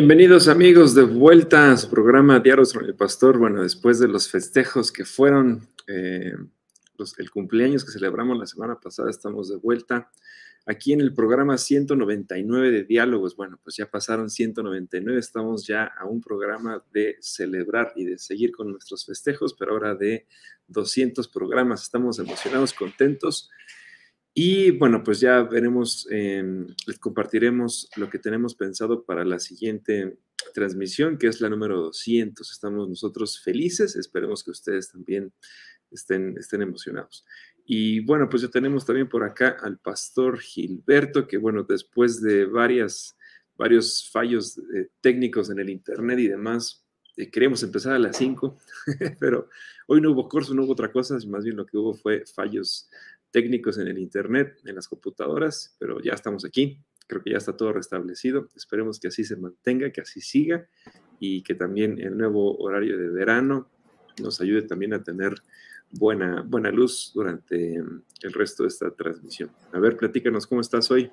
Bienvenidos amigos de vuelta a su programa Diarios con el Pastor. Bueno, después de los festejos que fueron eh, el cumpleaños que celebramos la semana pasada, estamos de vuelta aquí en el programa 199 de diálogos. Bueno, pues ya pasaron 199, estamos ya a un programa de celebrar y de seguir con nuestros festejos, pero ahora de 200 programas. Estamos emocionados, contentos. Y bueno, pues ya veremos, em, les compartiremos lo que tenemos pensado para la siguiente transmisión, que es la número 200. Estamos nosotros felices, esperemos que ustedes también estén, estén emocionados. Y bueno, pues ya tenemos también por acá al pastor Gilberto, que bueno, después de varias, varios fallos eh, técnicos en el Internet y demás, eh, queríamos empezar a las 5, pero hoy no hubo curso, no hubo otra cosa, más bien lo que hubo fue fallos técnicos en el Internet, en las computadoras, pero ya estamos aquí. Creo que ya está todo restablecido. Esperemos que así se mantenga, que así siga y que también el nuevo horario de verano nos ayude también a tener buena, buena luz durante el resto de esta transmisión. A ver, platícanos, ¿cómo estás hoy?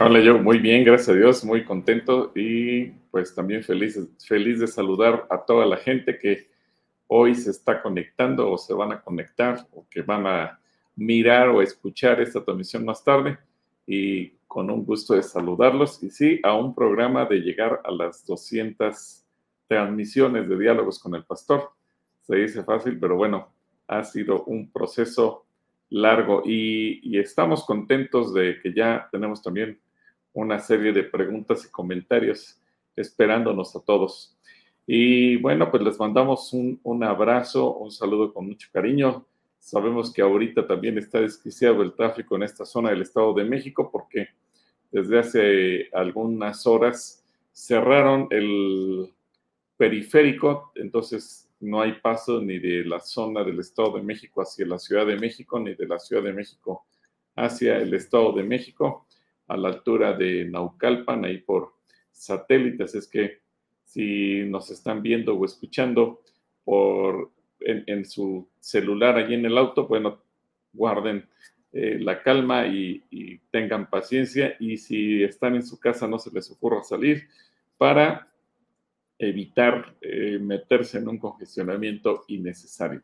Hola, yo muy bien, gracias a Dios, muy contento y pues también feliz, feliz de saludar a toda la gente que hoy se está conectando o se van a conectar o que van a mirar o escuchar esta transmisión más tarde y con un gusto de saludarlos y sí, a un programa de llegar a las 200 transmisiones de diálogos con el pastor. Se dice fácil, pero bueno, ha sido un proceso largo y, estamos contentos de que ya tenemos también una serie de preguntas y comentarios esperándonos a todos. Y bueno, pues les mandamos un abrazo, un saludo con mucho cariño Sabemos que ahorita también está desquiciado el tráfico en esta zona del Estado de México porque desde hace algunas horas cerraron el periférico, entonces no hay paso ni de la zona del Estado de México hacia la Ciudad de México, ni de la Ciudad de México hacia el Estado de México, a la altura de Naucalpan, ahí por satélites. Es que si nos están viendo o escuchando por en, su celular allí en el auto, bueno, guarden eh, la calma y, tengan paciencia y si están en su casa no se les ocurra salir para evitar eh, meterse en un congestionamiento innecesario.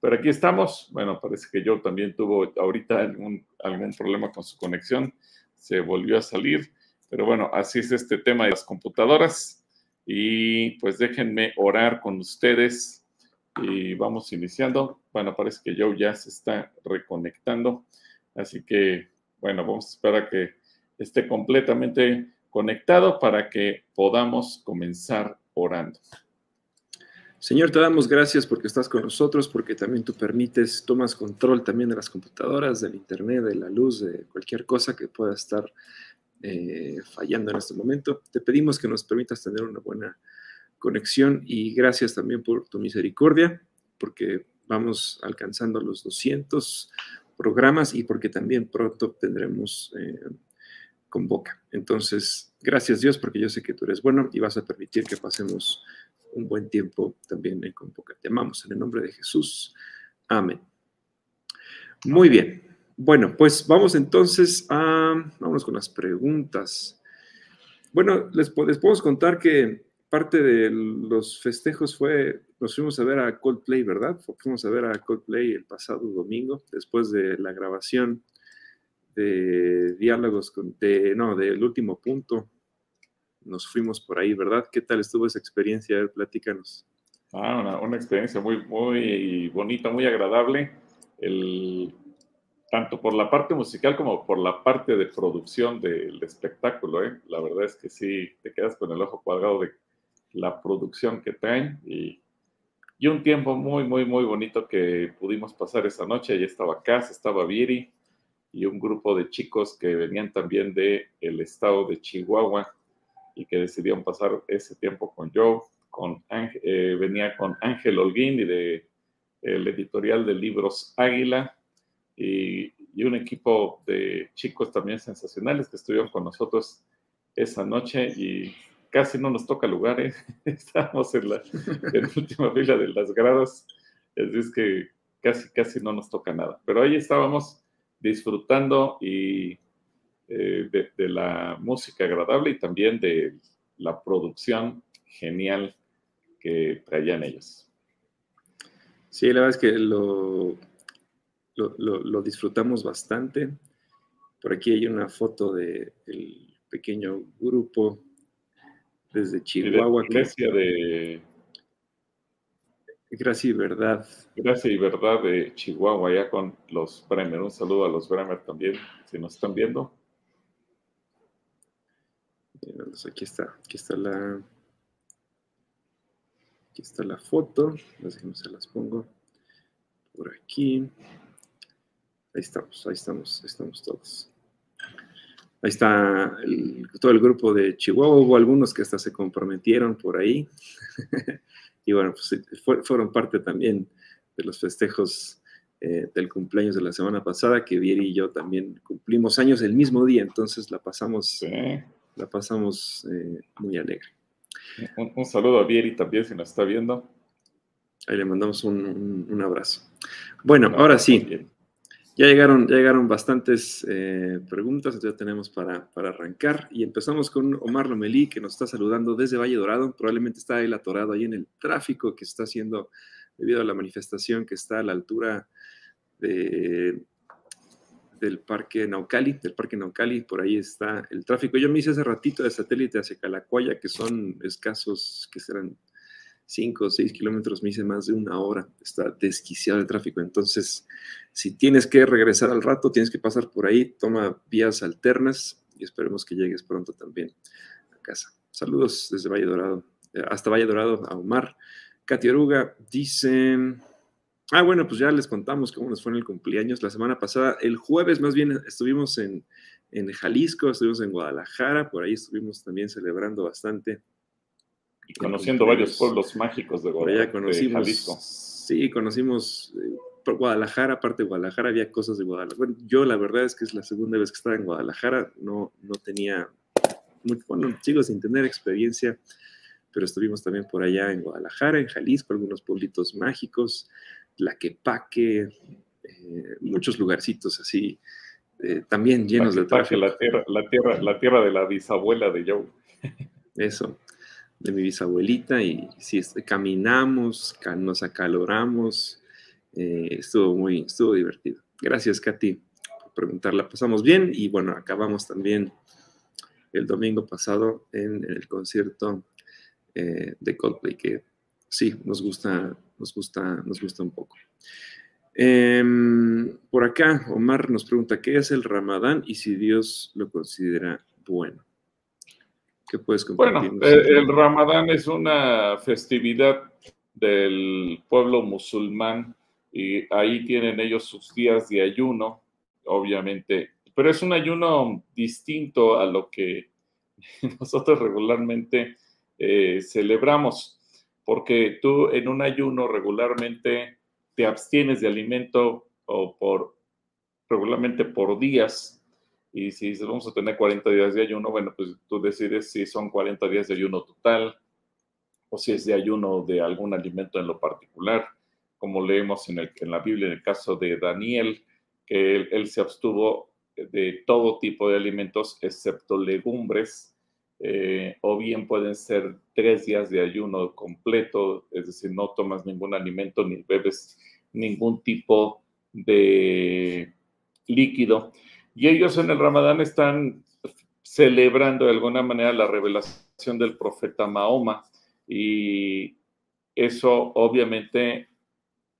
Pero aquí estamos, bueno, parece que yo también tuvo ahorita algún, algún problema con su conexión, se volvió a salir, pero bueno, así es este tema de las computadoras. Y pues déjenme orar con ustedes y vamos iniciando. Bueno, parece que Joe ya se está reconectando, así que, bueno, vamos a esperar a que esté completamente conectado para que podamos comenzar orando. Señor, te damos gracias porque estás con nosotros, porque también tú permites, tomas control también de las computadoras, del internet, de la luz, de cualquier cosa que pueda estar eh, fallando en este momento. Te pedimos que nos permitas tener una buena conexión y gracias también por tu misericordia, porque vamos alcanzando los 200 programas y porque también pronto tendremos eh, Convoca. Entonces, gracias Dios, porque yo sé que tú eres bueno y vas a permitir que pasemos un buen tiempo también en Convoca. Te amamos en el nombre de Jesús. Amén. Muy bien. Bueno, pues vamos entonces a, vamos con las preguntas. Bueno, les, les podemos contar que parte de los festejos fue, nos fuimos a ver a Coldplay, ¿verdad? Fuimos a ver a Coldplay el pasado domingo, después de la grabación de diálogos con, de, no, del último punto. Nos fuimos por ahí, ¿verdad? ¿Qué tal estuvo esa experiencia? A ver, platícanos. Ah, una, experiencia muy, muy bonita, muy agradable. El, tanto por la parte musical como por la parte de producción del espectáculo. ¿eh? La verdad es que sí, te quedas con el ojo cuadrado de la producción que traen y, y, un tiempo muy, muy, muy bonito que pudimos pasar esa noche. Allí estaba Cass, estaba Viri y un grupo de chicos que venían también del el estado de Chihuahua y que decidieron pasar ese tiempo con Joe. Con, eh, venía con Ángel Holguín y de el editorial de libros Águila y, un equipo de chicos también sensacionales que estuvieron con nosotros esa noche y casi no nos toca lugar, ¿eh? estamos en la, última fila de las gradas, es que casi, casi no nos toca nada, pero ahí estábamos disfrutando y eh, de, la música agradable y también de la producción genial que traían ellos. Sí, la verdad es que lo, lo, disfrutamos bastante. Por aquí hay una foto del pequeño grupo desde Chihuahua. Iglesia de... Gracia y Verdad. Gracia y Verdad de Chihuahua, ya con los Bremer. Un saludo a los Bremer también, si nos están viendo. Aquí está, aquí está la, aquí está la foto, no se las pongo por aquí. Ahí estamos, ahí estamos, ahí estamos todos. Ahí está todo el grupo de Chihuahua, hubo algunos que hasta se comprometieron por ahí. y bueno, pues fueron parte también de los festejos eh, del cumpleaños de la semana pasada, que Vieri y yo también cumplimos años el mismo día, entonces la pasamos la pasamos eh, muy alegre. Un, saludo a Vieri también, si nos está viendo. Ahí le mandamos un, abrazo. Bueno, ahora sí. Ya llegaron, ya llegaron bastantes eh, preguntas, ya tenemos para, arrancar. Y empezamos con Omar Lomelí, que nos está saludando desde Valle Dorado. Probablemente está él atorado ahí en el tráfico que está haciendo debido a la manifestación que está a la altura de del Parque Naucali, del Parque Naucali, por ahí está el tráfico. Yo me hice hace ratito de satélite hacia Calacuaya, que son escasos, que serán 5 o 6 kilómetros, me hice más de una hora, está desquiciado el tráfico. Entonces, si tienes que regresar al rato, tienes que pasar por ahí, toma vías alternas y esperemos que llegues pronto también a casa. Saludos desde Valle Dorado, eh, hasta Valle Dorado, a Omar. Katia Oruga dice, Ah, bueno, pues ya les contamos cómo nos fue en el cumpleaños. La semana pasada, el jueves más bien, estuvimos en, Jalisco, estuvimos en Guadalajara, por ahí estuvimos también celebrando bastante. Y conociendo varios pueblos mágicos de Guadalajara. conocimos, Jalisco. Sí, conocimos eh, Guadalajara, aparte de Guadalajara, había cosas de Guadalajara. Bueno, yo la verdad es que es la segunda vez que estaba en Guadalajara, no, no tenía, bueno, sigo sin tener experiencia, pero estuvimos también por allá en Guadalajara, en Jalisco, algunos pueblitos mágicos. Tlaquepaque, eh, muchos lugarcitos así, eh, también llenos de tráfico. La tierra, la, tierra, la tierra de la bisabuela de Joe. Eso, de mi bisabuelita, y sí, caminamos, nos acaloramos, eh, estuvo muy, estuvo divertido. Gracias, Katy, por preguntar. La pasamos bien y bueno, acabamos también el domingo pasado en, el concierto de Coldplay, que sí, nos gusta, nos gusta, nos gusta un poco. Em, por acá, Omar nos pregunta, ¿qué es el Ramadán y si Dios lo considera bueno? ¿Qué puedes compartir? Bueno, el Ramadán es una festividad del pueblo musulmán y ahí tienen ellos sus días de ayuno, obviamente, pero es un ayuno distinto a lo que nosotros regularmente eh, celebramos porque tú en un ayuno regularmente te abstienes de alimento o por regularmente por días. Y si vamos a tener 40 días de ayuno, bueno, pues tú decides si son 40 días de ayuno total o si es de ayuno de algún alimento en lo particular, como leemos en, el, en la Biblia en el caso de Daniel, que él se abstuvo de todo tipo de alimentos excepto legumbres eh, o bien pueden ser tres días de ayuno completo, es decir, no tomas ningún alimento ni bebes ningún tipo de líquido. Y ellos en el Ramadán están celebrando de alguna manera la revelación del profeta Mahoma y eso obviamente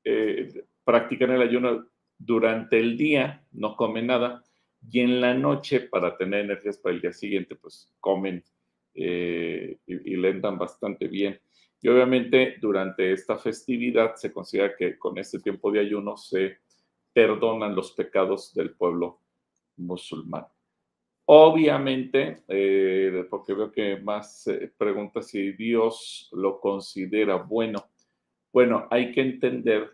eh, practican el ayuno durante el día, no comen nada, y en la noche, para tener energías para el día siguiente, pues comen eh, y, entran bastante bien. Y obviamente durante esta festividad se considera que con este tiempo de ayuno se perdonan los pecados del pueblo musulmán. Obviamente, eh, porque veo que más preguntas si Dios lo considera bueno. Bueno, hay que entender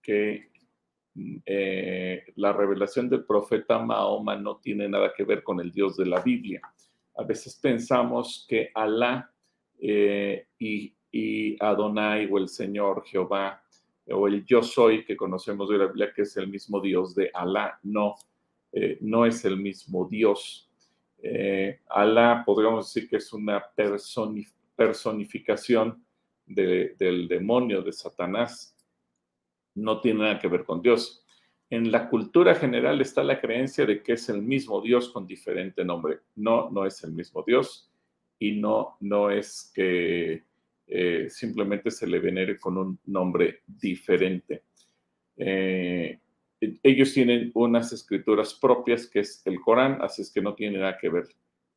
que eh, la revelación del profeta Mahoma no tiene nada que ver con el Dios de la Biblia. A veces pensamos que Alá eh, y, y, Adonai o el Señor Jehová o el yo soy que conocemos de la Biblia que es el mismo Dios de Alá. No, eh, no es el mismo Dios. Alá podríamos decir que es una personificación del demonio, de Satanás no tiene nada que ver con Dios. En la cultura general está la creencia de que es el mismo Dios con diferente nombre. No, no es el mismo Dios y no, no es que eh, simplemente se le venere con un nombre diferente. Eh, ellos tienen unas escrituras propias que es el Corán, así es que no tiene nada que ver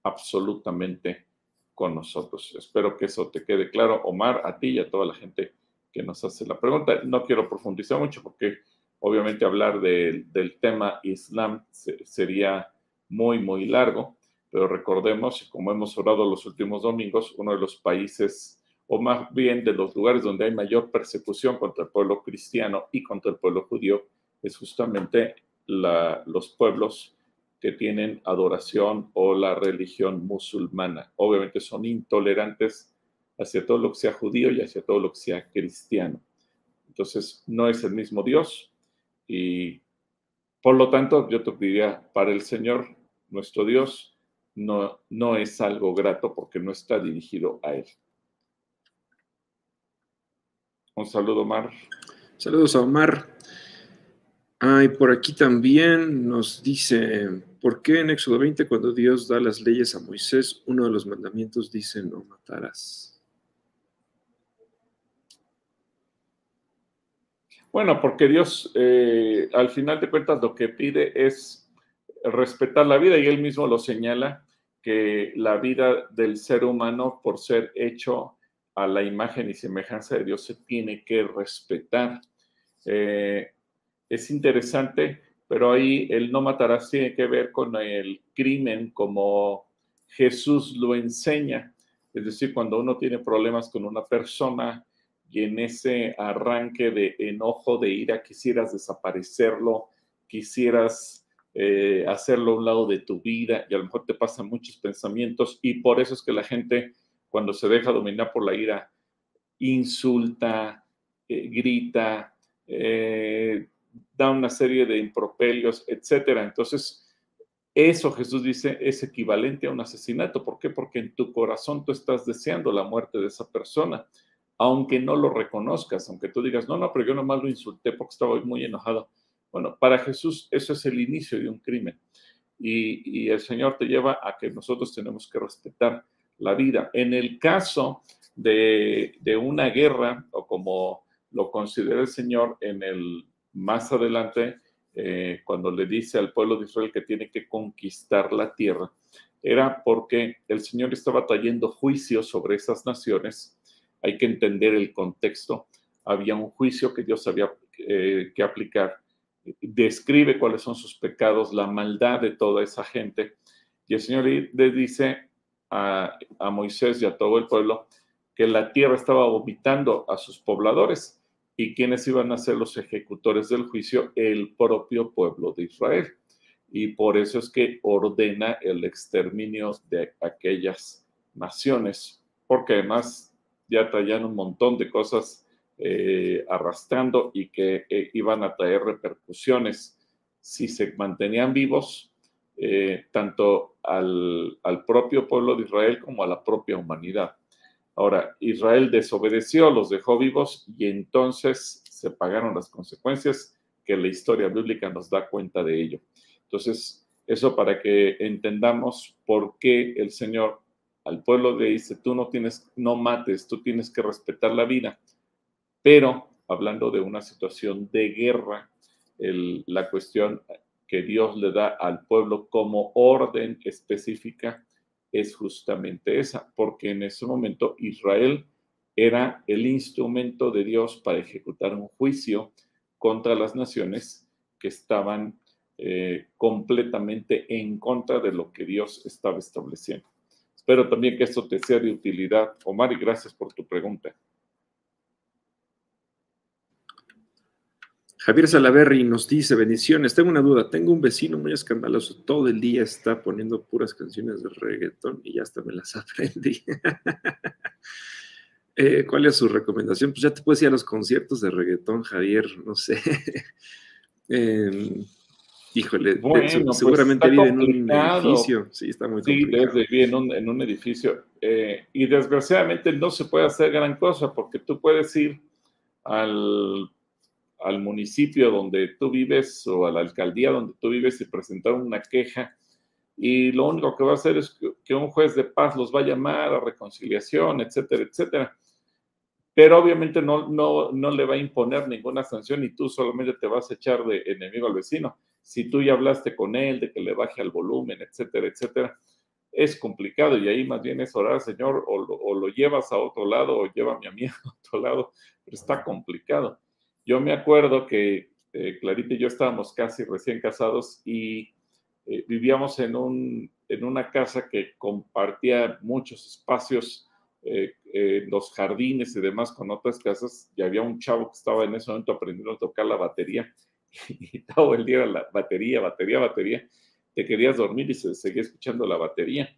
absolutamente con nosotros. Espero que eso te quede claro, Omar, a ti y a toda la gente que nos hace la pregunta. No quiero profundizar mucho porque obviamente hablar del tema Islam sería muy, muy largo, pero recordemos, como hemos hablado los últimos domingos, uno de los países, o más bien de los lugares donde hay mayor persecución contra el pueblo cristiano y contra el pueblo judío, es justamente los pueblos que tienen adoración o la religión musulmana. Obviamente son intolerantes hacia todo lo que sea judío y hacia todo lo que sea cristiano. Entonces, no es el mismo Dios y por lo tanto, yo te diría, para el Señor, nuestro Dios, no, no es algo grato porque no está dirigido a Él. Un saludo, Omar. Saludos a Omar. Ah, y por aquí también nos dice, ¿por qué en Éxodo 20, cuando Dios da las leyes a Moisés, uno de los mandamientos dice, no matarás? Bueno, porque Dios eh, al final de cuentas lo que pide es respetar la vida y él mismo lo señala que la vida del ser humano por ser hecho a la imagen y semejanza de Dios se tiene que respetar. Eh, es interesante, pero ahí el no matarás tiene que ver con el crimen como Jesús lo enseña. Es decir, cuando uno tiene problemas con una persona, y en ese arranque de enojo, de ira, quisieras desaparecerlo, quisieras eh, hacerlo a un lado de tu vida y a lo mejor te pasan muchos pensamientos y por eso es que la gente cuando se deja dominar por la ira insulta, eh, grita, eh, da una serie de impropelios, etcétera. Entonces, eso Jesús dice es equivalente a un asesinato. ¿Por qué? Porque en tu corazón tú estás deseando la muerte de esa persona aunque no lo reconozcas, aunque tú digas, no, no, pero yo nomás lo insulté porque estaba muy enojado. Bueno, para Jesús eso es el inicio de un crimen. Y, el Señor te lleva a que nosotros tenemos que respetar la vida. En el caso de, una guerra, o como lo considera el Señor en el más adelante, eh, cuando le dice al pueblo de Israel que tiene que conquistar la tierra, era porque el Señor estaba trayendo juicio sobre esas naciones hay que entender el contexto. Había un juicio que Dios había eh, que aplicar. Describe cuáles son sus pecados, la maldad de toda esa gente. Y el Señor le dice a, a Moisés y a todo el pueblo que la tierra estaba vomitando a sus pobladores y quienes iban a ser los ejecutores del juicio, el propio pueblo de Israel. Y por eso es que ordena el exterminio de aquellas naciones, porque además ya traían un montón de cosas eh, arrastrando y que eh, iban a traer repercusiones si se mantenían vivos, eh, tanto al, al, propio pueblo de Israel como a la propia humanidad. Ahora, Israel desobedeció, los dejó vivos y entonces se pagaron las consecuencias que la historia bíblica nos da cuenta de ello. Entonces, eso para que entendamos por qué el Señor al pueblo le dice, tú no tienes, no mates, tú tienes que respetar la vida. Pero hablando de una situación de guerra, la cuestión que Dios le da al pueblo como orden específica es justamente esa, porque en ese momento Israel era el instrumento de Dios para ejecutar un juicio contra las naciones que estaban eh, completamente en contra de lo que Dios estaba estableciendo. Espero también que esto te sea de utilidad. Omar, y gracias por tu pregunta. Javier Salaverri nos dice, bendiciones, tengo una duda, tengo un vecino muy escandaloso, todo el día está poniendo puras canciones de reggaetón y ya hasta me las aprendí. Eh, ¿Cuál es su recomendación? Pues ya te puedes ir a los conciertos de reggaetón, Javier, no sé. Em, híjole, pues seguramente vive en un edificio. Sí, está muy complicado. Sí, vive en un, en un edificio. Eh, y desgraciadamente no se puede hacer gran cosa porque tú puedes ir al al municipio donde tú vives o a la alcaldía donde tú vives y presentar una queja y lo único que va a hacer es que un juez de paz los va a llamar a reconciliación, etcétera, etcétera. Pero obviamente no, no, no le va a imponer ninguna sanción y tú solamente te vas a echar de enemigo al vecino. Si tú ya hablaste con él de que le baje al volumen, etcétera, etcétera, es complicado y ahí más bien es orar, Señor, o, lo llevas a otro lado o llévame a mí a otro lado, pero está complicado. Yo me acuerdo que eh, Clarita y yo estábamos casi recién casados y eh, vivíamos en, un, en una casa que compartía muchos espacios, eh, los jardines y demás con otras casas, y había un chavo que estaba en ese momento aprendiendo a tocar la batería y todo el día la batería, batería, batería, te querías dormir y se seguía escuchando la batería.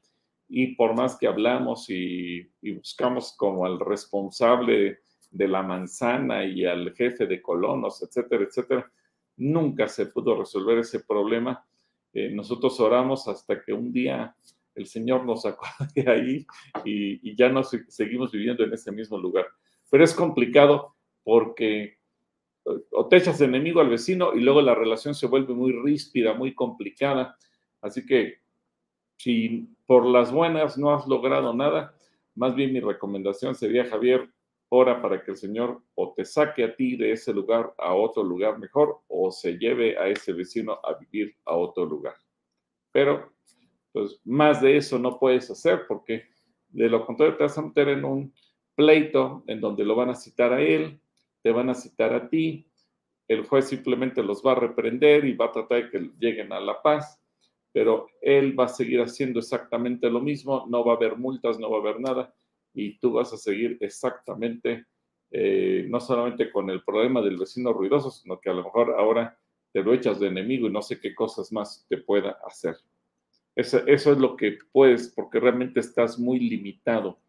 Y por más que hablamos y, y buscamos como al responsable de la manzana y al jefe de colonos, etcétera, etcétera. Nunca se pudo resolver ese problema. Eh, nosotros oramos hasta que un día el Señor nos sacó de ahí y, ya no seguimos viviendo en ese mismo lugar. Pero es complicado porque eh, o te echas enemigo al vecino y luego la relación se vuelve muy ríspida, muy complicada. Así que si por las buenas no has logrado nada, más bien mi recomendación sería, Javier, ora para que el Señor o te saque a ti de ese lugar a otro lugar mejor o se lleve a ese vecino a vivir a otro lugar. Pero, pues, más de eso no puedes hacer porque de lo contrario te vas a meter en un pleito en donde lo van a citar a él, te van a citar a ti, el juez simplemente los va a reprender y va a tratar de que lleguen a la paz, pero él va a seguir haciendo exactamente lo mismo, no va a haber multas, no va a haber nada y tú vas a seguir exactamente, eh, no solamente con el problema del vecino ruidoso, sino que a lo mejor ahora te lo echas de enemigo y no sé qué cosas más te pueda hacer. Eso, eso es lo que puedes, porque realmente estás muy limitado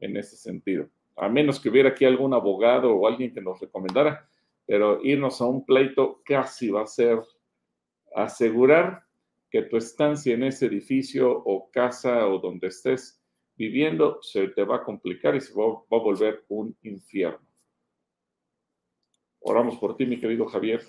en ese sentido. A menos que hubiera aquí algún abogado o alguien que nos recomendara, pero irnos a un pleito casi va a ser asegurar que tu estancia en ese edificio o casa o donde estés viviendo se te va a complicar y se va, a volver un infierno. Oramos por ti, mi querido Javier.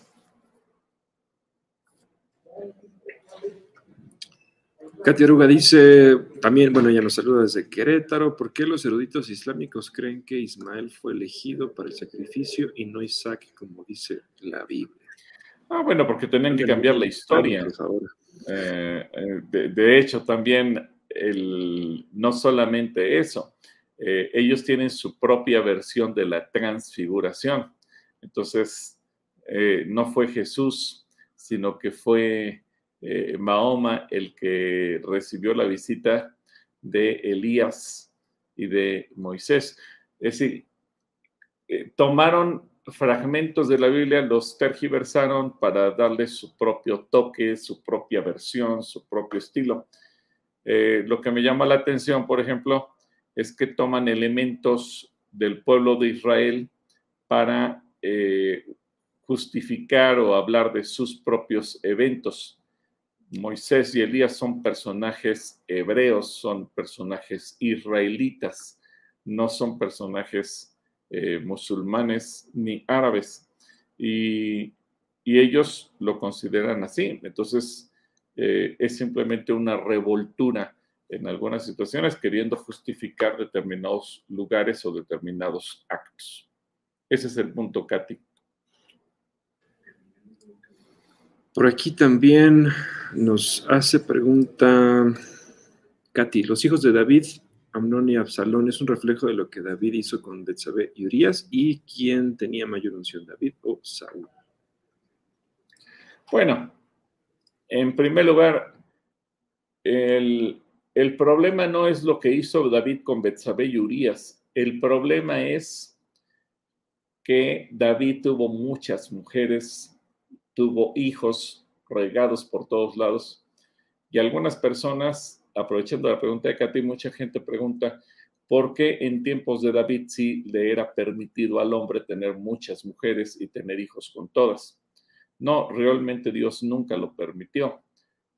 Katia Aruga dice, también, bueno, ella nos saluda desde Querétaro, ¿por qué los eruditos islámicos creen que Ismael fue elegido para el sacrificio y no Isaac, como dice la Biblia? Ah, bueno, porque tenían que cambiar la historia. Eh, eh, de, de, hecho, también no solamente eso, eh, ellos tienen su propia versión de la transfiguración. Entonces, eh, no fue Jesús, sino que fue eh, Mahoma el que recibió la visita de Elías y de Moisés. Es decir, tomaron fragmentos de la Biblia, los tergiversaron para darle su propio toque, su propia versión, su propio estilo. Eh, lo que me llama la atención, por ejemplo, es que toman elementos del pueblo de Israel para eh, justificar o hablar de sus propios eventos. Moisés y Elías son personajes hebreos, son personajes israelitas, no son personajes eh, musulmanes ni árabes. Y, y ellos lo consideran así. Entonces, eh, es simplemente una revoltura en algunas situaciones queriendo justificar determinados lugares o determinados actos. Ese es el punto, Katy. Por aquí también nos hace pregunta Katy, los hijos de David, Amnón y Absalón, es un reflejo de lo que David hizo con Betsabé y Urias y quién tenía mayor unción, David o Saúl. Bueno, en primer lugar, el, problema no es lo que hizo David con Betsabé y Urias. El problema es que David tuvo muchas mujeres tuvo hijos regados por todos lados. Y algunas personas, aprovechando la pregunta de Katy, mucha gente pregunta, ¿por qué en tiempos de David sí le era permitido al hombre tener muchas mujeres y tener hijos con todas? No, realmente Dios nunca lo permitió.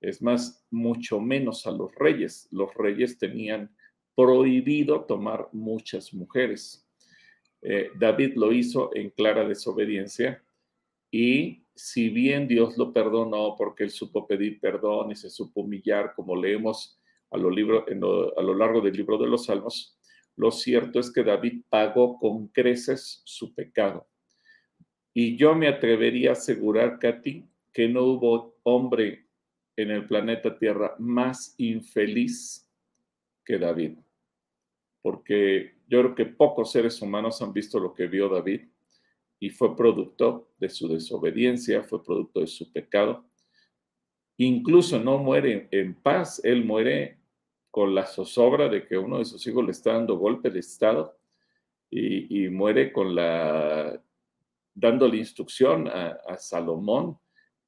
Es más, mucho menos a los reyes. Los reyes tenían prohibido tomar muchas mujeres. Eh, David lo hizo en clara desobediencia y si bien Dios lo perdonó porque él supo pedir perdón y se supo humillar, como leemos a a lo largo del libro de los Salmos, lo cierto es que David pagó con creces su pecado. Y yo me atrevería a asegurar, Katy, que no hubo hombre en el planeta Tierra más infeliz que David. Porque yo creo que pocos seres humanos han visto lo que vio David y fue producto de su desobediencia, fue producto de su pecado. Incluso no muere en paz, él muere con la zozobra de que uno de sus hijos le está dando golpe de Estado y, muere con la dándole instrucción a, Salomón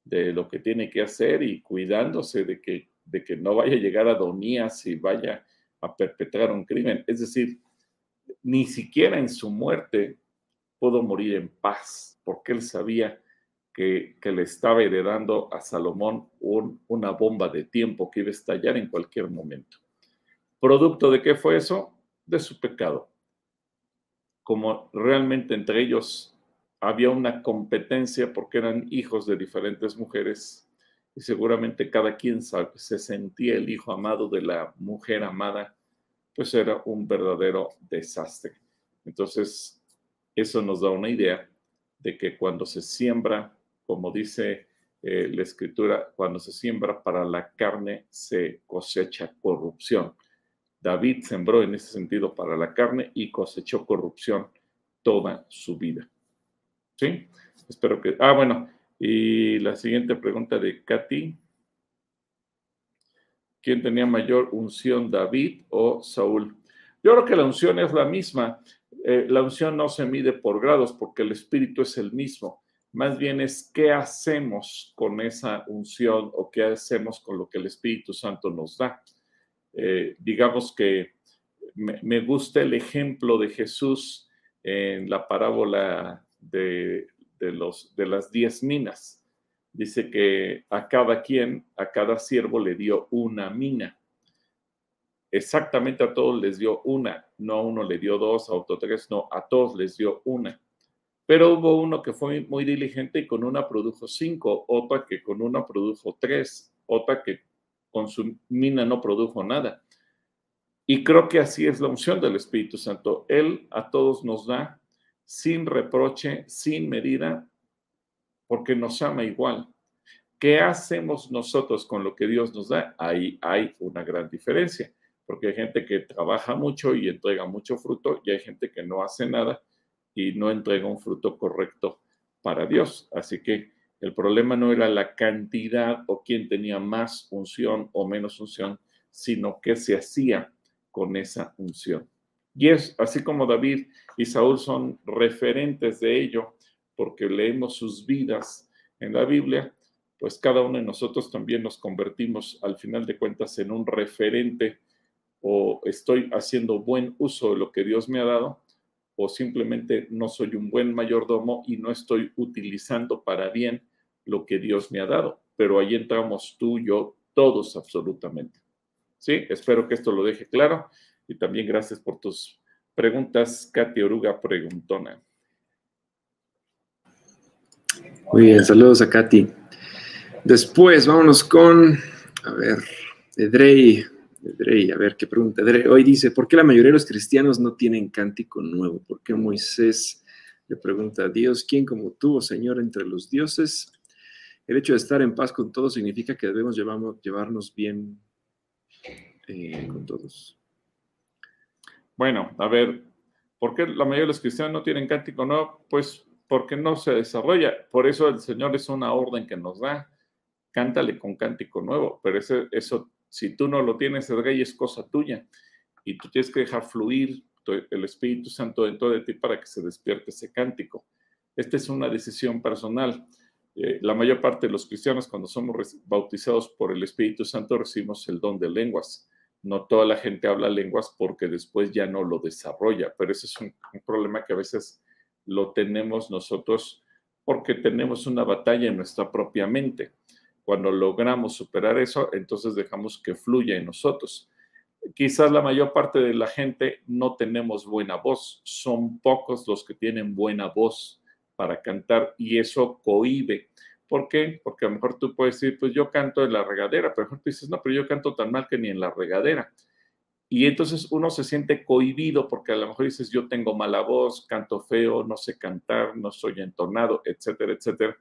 de lo que tiene que hacer y cuidándose de que, de que no vaya a llegar a Donías y vaya a perpetrar un crimen. Es decir, ni siquiera en su muerte pudo morir en paz, porque él sabía que, le estaba heredando a Salomón una bomba de tiempo que iba a estallar en cualquier momento. ¿Producto de qué fue eso? De su pecado. Como realmente entre ellos había una competencia porque eran hijos de diferentes mujeres y seguramente cada quien se sentía el hijo amado de la mujer amada pues era un verdadero desastre. Entonces, eso nos da una idea de que cuando se siembra, como dice eh, la escritura, cuando se siembra para la carne, se cosecha corrupción. David sembró en ese sentido para la carne y cosechó corrupción toda su vida. ¿Sí? Espero que... Ah, bueno, y la siguiente pregunta de Katy. ¿Quién tenía mayor unción, David o Saúl? Yo creo que la unción es la misma. Eh, la unción no se mide por grados porque el espíritu es el mismo. Más bien es qué hacemos con esa unción o qué hacemos con lo que el Espíritu Santo nos da. Eh, digamos que me, gusta el ejemplo de Jesús en la parábola de, los, de las diez minas dice que a cada quien, a cada siervo le dio una mina. Exactamente a todos les dio una, no a uno le dio dos, a otro tres, no, a todos les dio una. Pero hubo uno que fue muy diligente y con una produjo cinco, otra que con una produjo tres, otra que con su mina no produjo nada. Y creo que así es la unción del Espíritu Santo. Él a todos nos da sin reproche, sin medida, porque nos ama igual. ¿Qué hacemos nosotros con lo que Dios nos da? Ahí hay una gran diferencia, porque hay gente que trabaja mucho y entrega mucho fruto y hay gente que no hace nada y no entrega un fruto correcto para Dios. Así que el problema no era la cantidad o quién tenía más unción o menos unción, sino qué se hacía con esa unción. Y es así como David y Saúl son referentes de ello, porque leemos sus vidas en la Biblia, pues cada uno de nosotros también nos convertimos al final de cuentas en un referente o estoy haciendo buen uso de lo que Dios me ha dado o simplemente no soy un buen mayordomo y no estoy utilizando para bien lo que Dios me ha dado. Pero ahí entramos tú, yo, todos absolutamente. Sí, espero que esto lo deje claro y también gracias por tus preguntas, Katy Oruga Preguntona. Muy bien, saludos a Katy. Después, vámonos con, a ver, Edrey, Edrey, a ver qué pregunta. Edrey, hoy dice, ¿por qué la mayoría de los cristianos no tienen cántico nuevo? ¿Por qué Moisés le pregunta a Dios, ¿quién como tú, oh Señor, entre los dioses? El hecho de estar en paz con todos significa que debemos llevarnos bien eh, con todos. Bueno, a ver, ¿por qué la mayoría de los cristianos no tienen cántico nuevo? Pues porque no se desarrolla. Por eso el Señor es una orden que nos da. Cántale con cántico nuevo, pero ese, eso, si tú no lo tienes, rey es cosa tuya. Y tú tienes que dejar fluir el Espíritu Santo dentro de ti para que se despierte ese cántico. Esta es una decisión personal. Eh, la mayor parte de los cristianos cuando somos bautizados por el Espíritu Santo recibimos el don de lenguas. No toda la gente habla lenguas porque después ya no lo desarrolla, pero ese es un, problema que a veces lo tenemos nosotros porque tenemos una batalla en nuestra propia mente. Cuando logramos superar eso, entonces dejamos que fluya en nosotros. Quizás la mayor parte de la gente no tenemos buena voz, son pocos los que tienen buena voz para cantar y eso cohibe. ¿Por qué? Porque a lo mejor tú puedes decir, pues yo canto en la regadera, pero mejor tú dices, no, pero yo canto tan mal que ni en la regadera. Y entonces uno se siente cohibido porque a lo mejor dices, yo tengo mala voz, canto feo, no sé cantar, no soy entonado, etcétera, etcétera.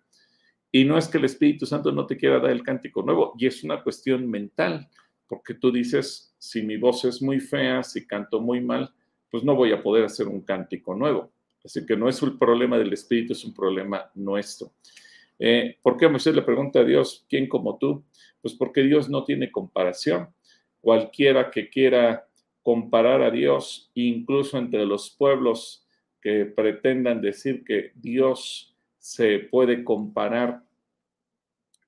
Y no es que el Espíritu Santo no te quiera dar el cántico nuevo, y es una cuestión mental, porque tú dices, si mi voz es muy fea, si canto muy mal, pues no voy a poder hacer un cántico nuevo. Así que no es un problema del Espíritu, es un problema nuestro. Eh, ¿Por qué Moisés le pregunta a Dios, ¿quién como tú? Pues porque Dios no tiene comparación. Cualquiera que quiera comparar a Dios, incluso entre los pueblos que pretendan decir que Dios se puede comparar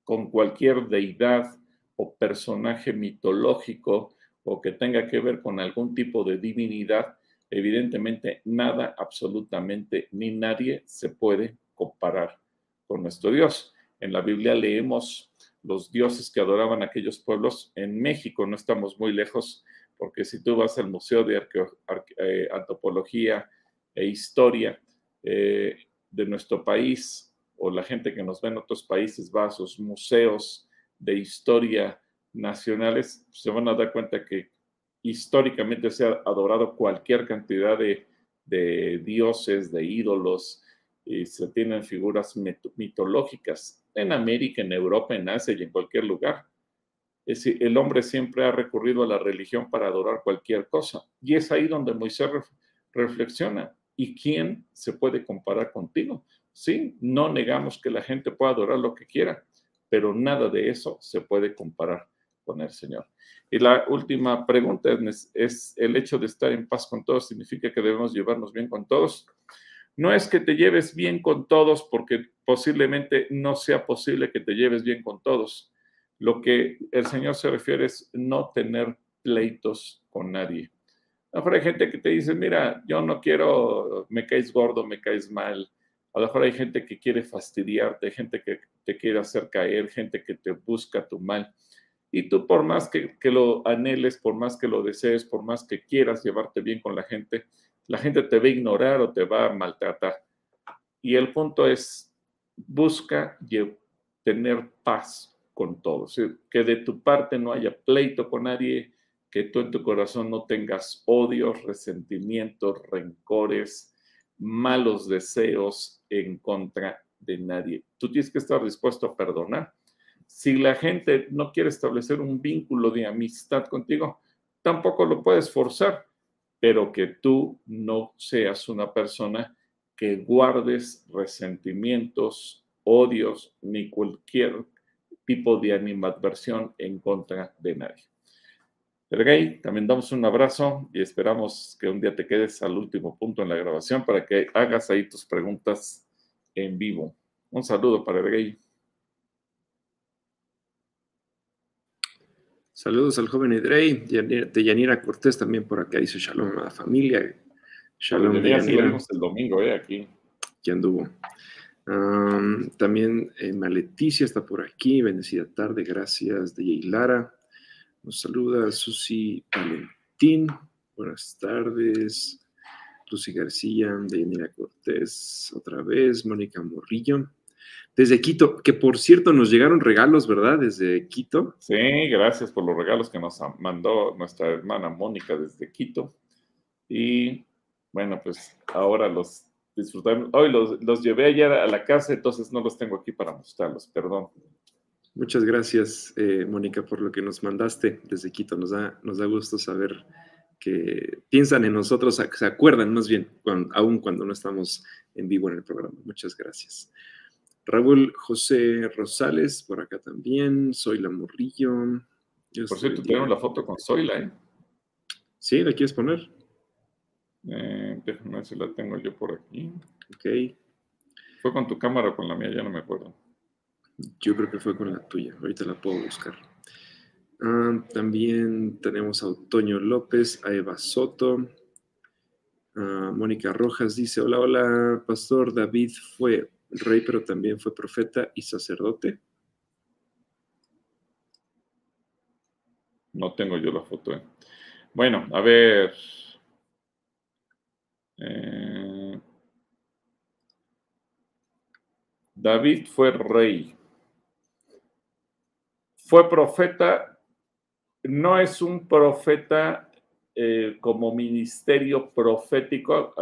con cualquier deidad o personaje mitológico o que tenga que ver con algún tipo de divinidad, evidentemente nada, absolutamente ni nadie se puede comparar con nuestro Dios. En la Biblia leemos los dioses que adoraban aquellos pueblos. En México no estamos muy lejos, porque si tú vas al Museo de eh, Antropología e Historia eh, de nuestro país, o la gente que nos ve en otros países va a sus museos de historia nacionales, se van a dar cuenta que históricamente se ha adorado cualquier cantidad de, dioses, de ídolos, y se tienen figuras mitológicas en América, en Europa, en Asia y en cualquier lugar. Es decir, el hombre siempre ha recurrido a la religión para adorar cualquier cosa. Y es ahí donde Moisés reflexiona. ¿Y quién se puede comparar contigo? Sí, no negamos que la gente pueda adorar lo que quiera, pero nada de eso se puede comparar con el Señor. Y la última pregunta es, el hecho de estar en paz con todos, ¿significa que debemos llevarnos bien con todos? No es que te lleves bien con todos porque posiblemente no sea posible que te lleves bien con todos. Lo que el Señor se refiere es no tener pleitos con nadie. A lo mejor hay gente que te dice, mira, yo no quiero, me caes gordo, me caes mal. A lo mejor hay gente que quiere fastidiarte, gente que te quiere hacer caer, gente que te busca tu mal. Y tú por más que, lo anheles, por más que lo desees, por más que quieras llevarte bien con la gente, la gente te va a ignorar o te va a maltratar. Y el punto es, busca tener paz con todos, que de tu parte no haya pleito con nadie, que tú en tu corazón no tengas odios, resentimientos, rencores, malos deseos en contra de nadie. Tú tienes que estar dispuesto a perdonar si la gente no quiere establecer un vínculo de amistad contigo, tampoco lo puedes forzar, pero que tú no seas una persona que guardes resentimientos, odios, ni cualquier tipo de animadversión en contra de nadie. Sergey, también damos un abrazo y esperamos que un día te quedes al último punto en la grabación para que hagas ahí tus preguntas en vivo. Un saludo para Sergey. Saludos al joven Edrey, de Yanira Cortés también por acá, dice Shalom a la familia. Shalom de Yanira. el domingo, eh, aquí. Aquí anduvo. también eh, Maleticia está por aquí, bendecida tarde, gracias de Lara. Nos saluda Susi Valentín, buenas tardes. Lucy García, de Yanira Cortés, otra vez, Mónica Morrillo desde Quito, que por cierto nos llegaron regalos, ¿verdad? Desde Quito. Sí, gracias por los regalos que nos mandó nuestra hermana Mónica desde Quito. Y bueno, pues ahora los disfrutamos. Hoy los, llevé ayer a la casa, entonces no los tengo aquí para mostrarlos, perdón. Muchas gracias, eh, Mónica, por lo que nos mandaste desde Quito. Nos da, nos da gusto saber que piensan en nosotros, se acuerdan más bien, aún cuando no estamos en vivo en el programa. Muchas gracias. Raúl José Rosales, por acá también. Zoila Morrillo. por cierto, tenemos la foto con Zoila, ¿eh? Sí, ¿la quieres poner? Eh, déjame ver si la tengo yo por aquí. Ok. ¿Fue con tu cámara o con la mía? Ya no me acuerdo. Yo creo que fue con la tuya. Ahorita la puedo buscar. Ah, también tenemos a Otoño López, a Eva Soto. Mónica Rojas dice, hola, hola, pastor, David fue rey, pero también fue profeta y sacerdote. No tengo yo la foto. ¿eh? Bueno, a ver. Eh, David fue rey. Fue profeta. No es un profeta eh, como ministerio profético.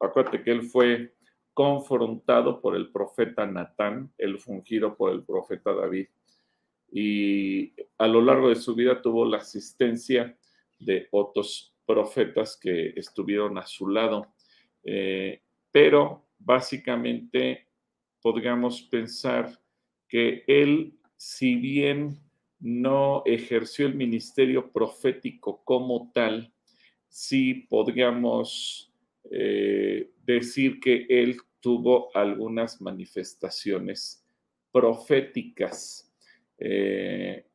Acuérdate que él fue confrontado por el profeta Natán, el fungido por el profeta David. Y a lo largo de su vida tuvo la asistencia de otros profetas que estuvieron a su lado. Eh, pero básicamente podríamos pensar que él, si bien no ejerció el ministerio profético como tal, sí podríamos eh, decir que él tuvo algunas manifestaciones proféticas. Eh,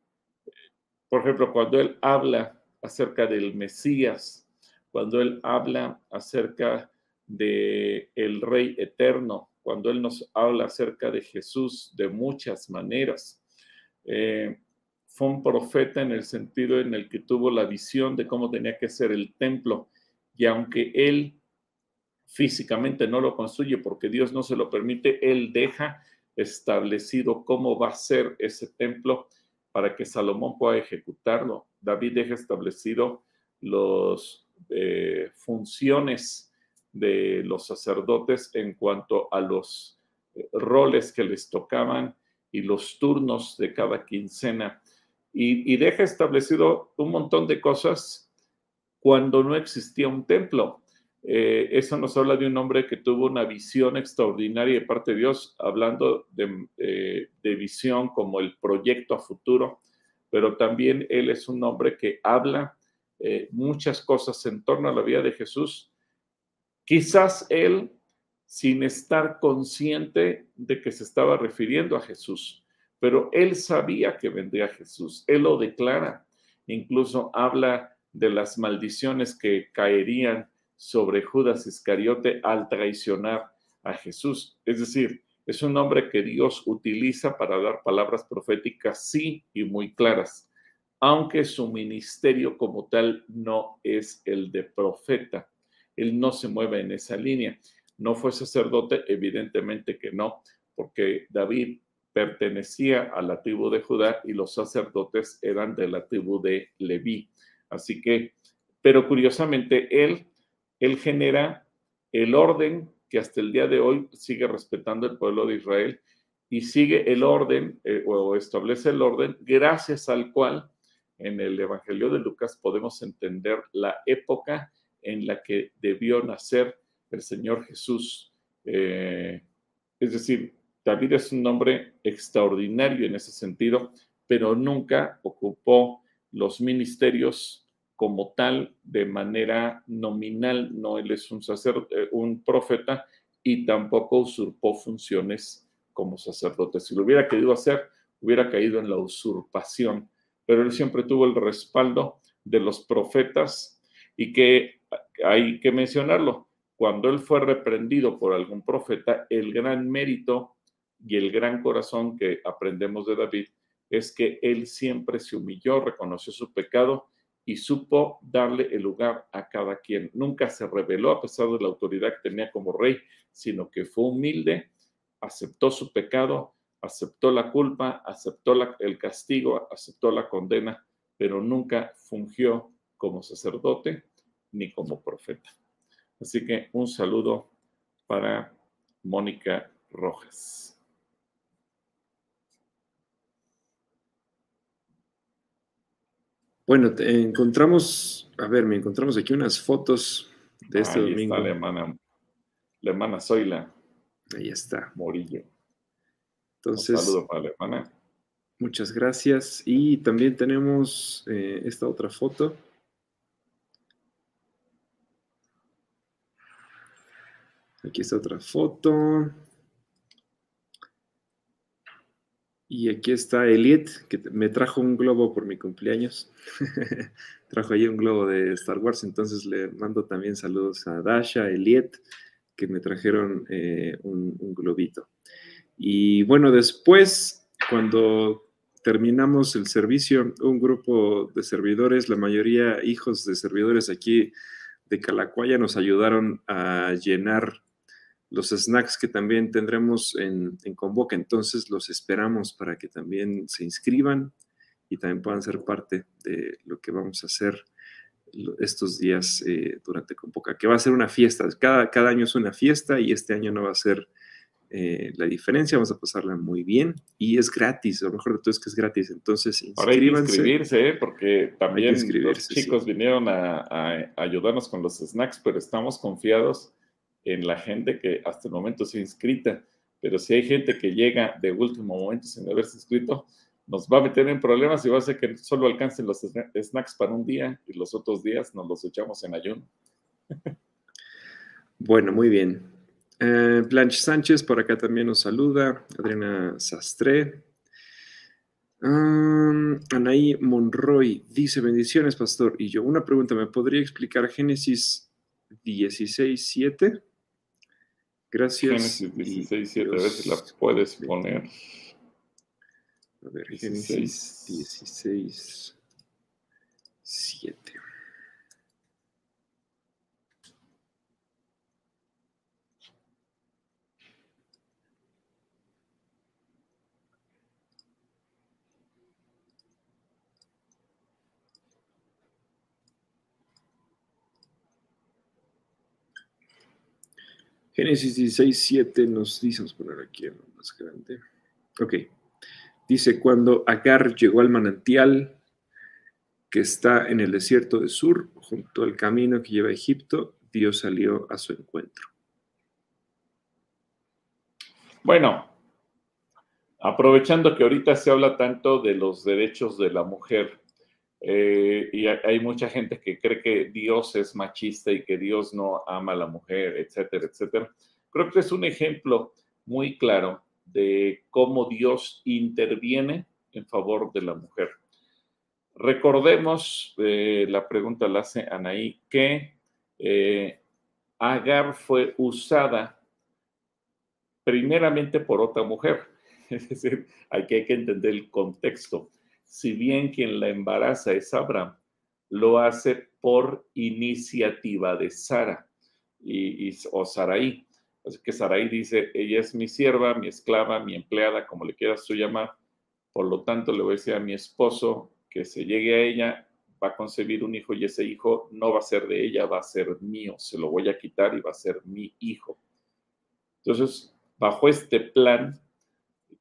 por ejemplo, cuando él habla acerca del Mesías, cuando él habla acerca de el Rey eterno, cuando él nos habla acerca de Jesús de muchas maneras. Eh, fue un profeta en el sentido en el que tuvo la visión de cómo tenía que ser el templo y aunque él físicamente no lo construye porque Dios no se lo permite, Él deja establecido cómo va a ser ese templo para que Salomón pueda ejecutarlo. David deja establecido las eh, funciones de los sacerdotes en cuanto a los eh, roles que les tocaban y los turnos de cada quincena. y deja establecido un montón de cosas cuando no existía un templo. Eh, eso nos habla de un hombre que tuvo una visión extraordinaria de parte de Dios, hablando de, eh, visión como el proyecto a futuro, pero también él es un hombre que habla eh, muchas cosas en torno a la vida de Jesús. Quizás él, sin estar consciente de que se estaba refiriendo a Jesús, pero él sabía que vendría Jesús, él lo declara, incluso habla de las maldiciones que caerían sobre Judas Iscariote al traicionar a Jesús. Es decir, es un hombre que Dios utiliza para dar palabras proféticas sí y muy claras, aunque su ministerio como tal no es el de profeta. Él no se mueve en esa línea. No fue sacerdote, evidentemente que no, porque David pertenecía a la tribu de Judá y los sacerdotes eran de la tribu de Leví. Así que, pero curiosamente, él él genera el orden que hasta el día de hoy sigue respetando el pueblo de Israel y sigue el orden eh, o establece el orden gracias al cual en el Evangelio de Lucas podemos entender la época en la que debió nacer el Señor Jesús. Eh, es decir, David es un hombre extraordinario en ese sentido, pero nunca ocupó los ministerios como tal de manera nominal, no él es un sacerdote, eh, un profeta y tampoco usurpó funciones como sacerdote. Si lo hubiera querido hacer, hubiera caído en la usurpación, pero él siempre tuvo el respaldo de los profetas y que hay que mencionarlo, cuando él fue reprendido por algún profeta, el gran mérito y el gran corazón que aprendemos de David es que él siempre se humilló, reconoció su pecado y supo darle el lugar a cada quien. Nunca se rebeló a pesar de la autoridad que tenía como rey, sino que fue humilde, aceptó su pecado, aceptó la culpa, aceptó el castigo, aceptó la condena, pero nunca fungió como sacerdote ni como profeta. Así que un saludo para Mónica Rojas. Bueno, encontramos, a ver, me encontramos aquí unas fotos de este Ahí domingo. Está la hermana, la hermana Zoila. Ahí está. Morillo. Entonces, Un saludo para la hermana. muchas gracias. Y también tenemos eh, esta otra foto. Aquí está otra foto. Y aquí está Eliet, que me trajo un globo por mi cumpleaños. trajo ahí un globo de Star Wars, entonces le mando también saludos a Dasha, Eliet, que me trajeron eh, un, un globito. Y bueno, después, cuando terminamos el servicio, un grupo de servidores, la mayoría hijos de servidores aquí de Calacuaya, nos ayudaron a llenar los snacks que también tendremos en, Convoca. Entonces los esperamos para que también se inscriban y también puedan ser parte de lo que vamos a hacer estos días eh, durante Convoca, que va a ser una fiesta. Cada, cada año es una fiesta y este año no va a ser eh, la diferencia, vamos a pasarla muy bien y es gratis, lo mejor de todo es que es gratis, entonces Ahora hay que inscribirse, ¿eh? porque también los chicos vinieron a, a, ayudarnos con los snacks, pero estamos confiados en la gente que hasta el momento se ha inscrita, pero si hay gente que llega de último momento sin haberse inscrito, nos va a meter en problemas y va a hacer que solo alcancen los snacks para un día y los otros días nos los echamos en ayuno. Bueno, muy bien. Eh, Blanche Sánchez por acá también nos saluda. Adriana Sastre. Anaí Monroy dice: Bendiciones, pastor. Y yo, una pregunta: ¿me podría explicar Génesis 16, 7? Gracias. Génesis 16, 7, a ver si la puedes poner. A ver, Génesis 16, 7. Génesis 16, 7 nos dice, vamos a poner aquí algo más grande. Ok. Dice, cuando Agar llegó al manantial que está en el desierto de Sur, junto al camino que lleva a Egipto, Dios salió a su encuentro. Bueno, aprovechando que ahorita se habla tanto de los derechos de la mujer, eh, y hay mucha gente que cree que Dios es machista y que Dios no ama a la mujer, etcétera, etcétera. Creo que es un ejemplo muy claro de cómo Dios interviene en favor de la mujer. Recordemos, eh, la pregunta la hace Anaí, que eh, Agar fue usada primeramente por otra mujer. Es decir, hay que entender el contexto si bien quien la embaraza es Abraham, lo hace por iniciativa de Sara y, o Saraí. Así que Saraí dice, ella es mi sierva, mi esclava, mi empleada, como le quieras tú llamar. Por lo tanto, le voy a decir a mi esposo que se llegue a ella, va a concebir un hijo y ese hijo no va a ser de ella, va a ser mío. Se lo voy a quitar y va a ser mi hijo. Entonces, bajo este plan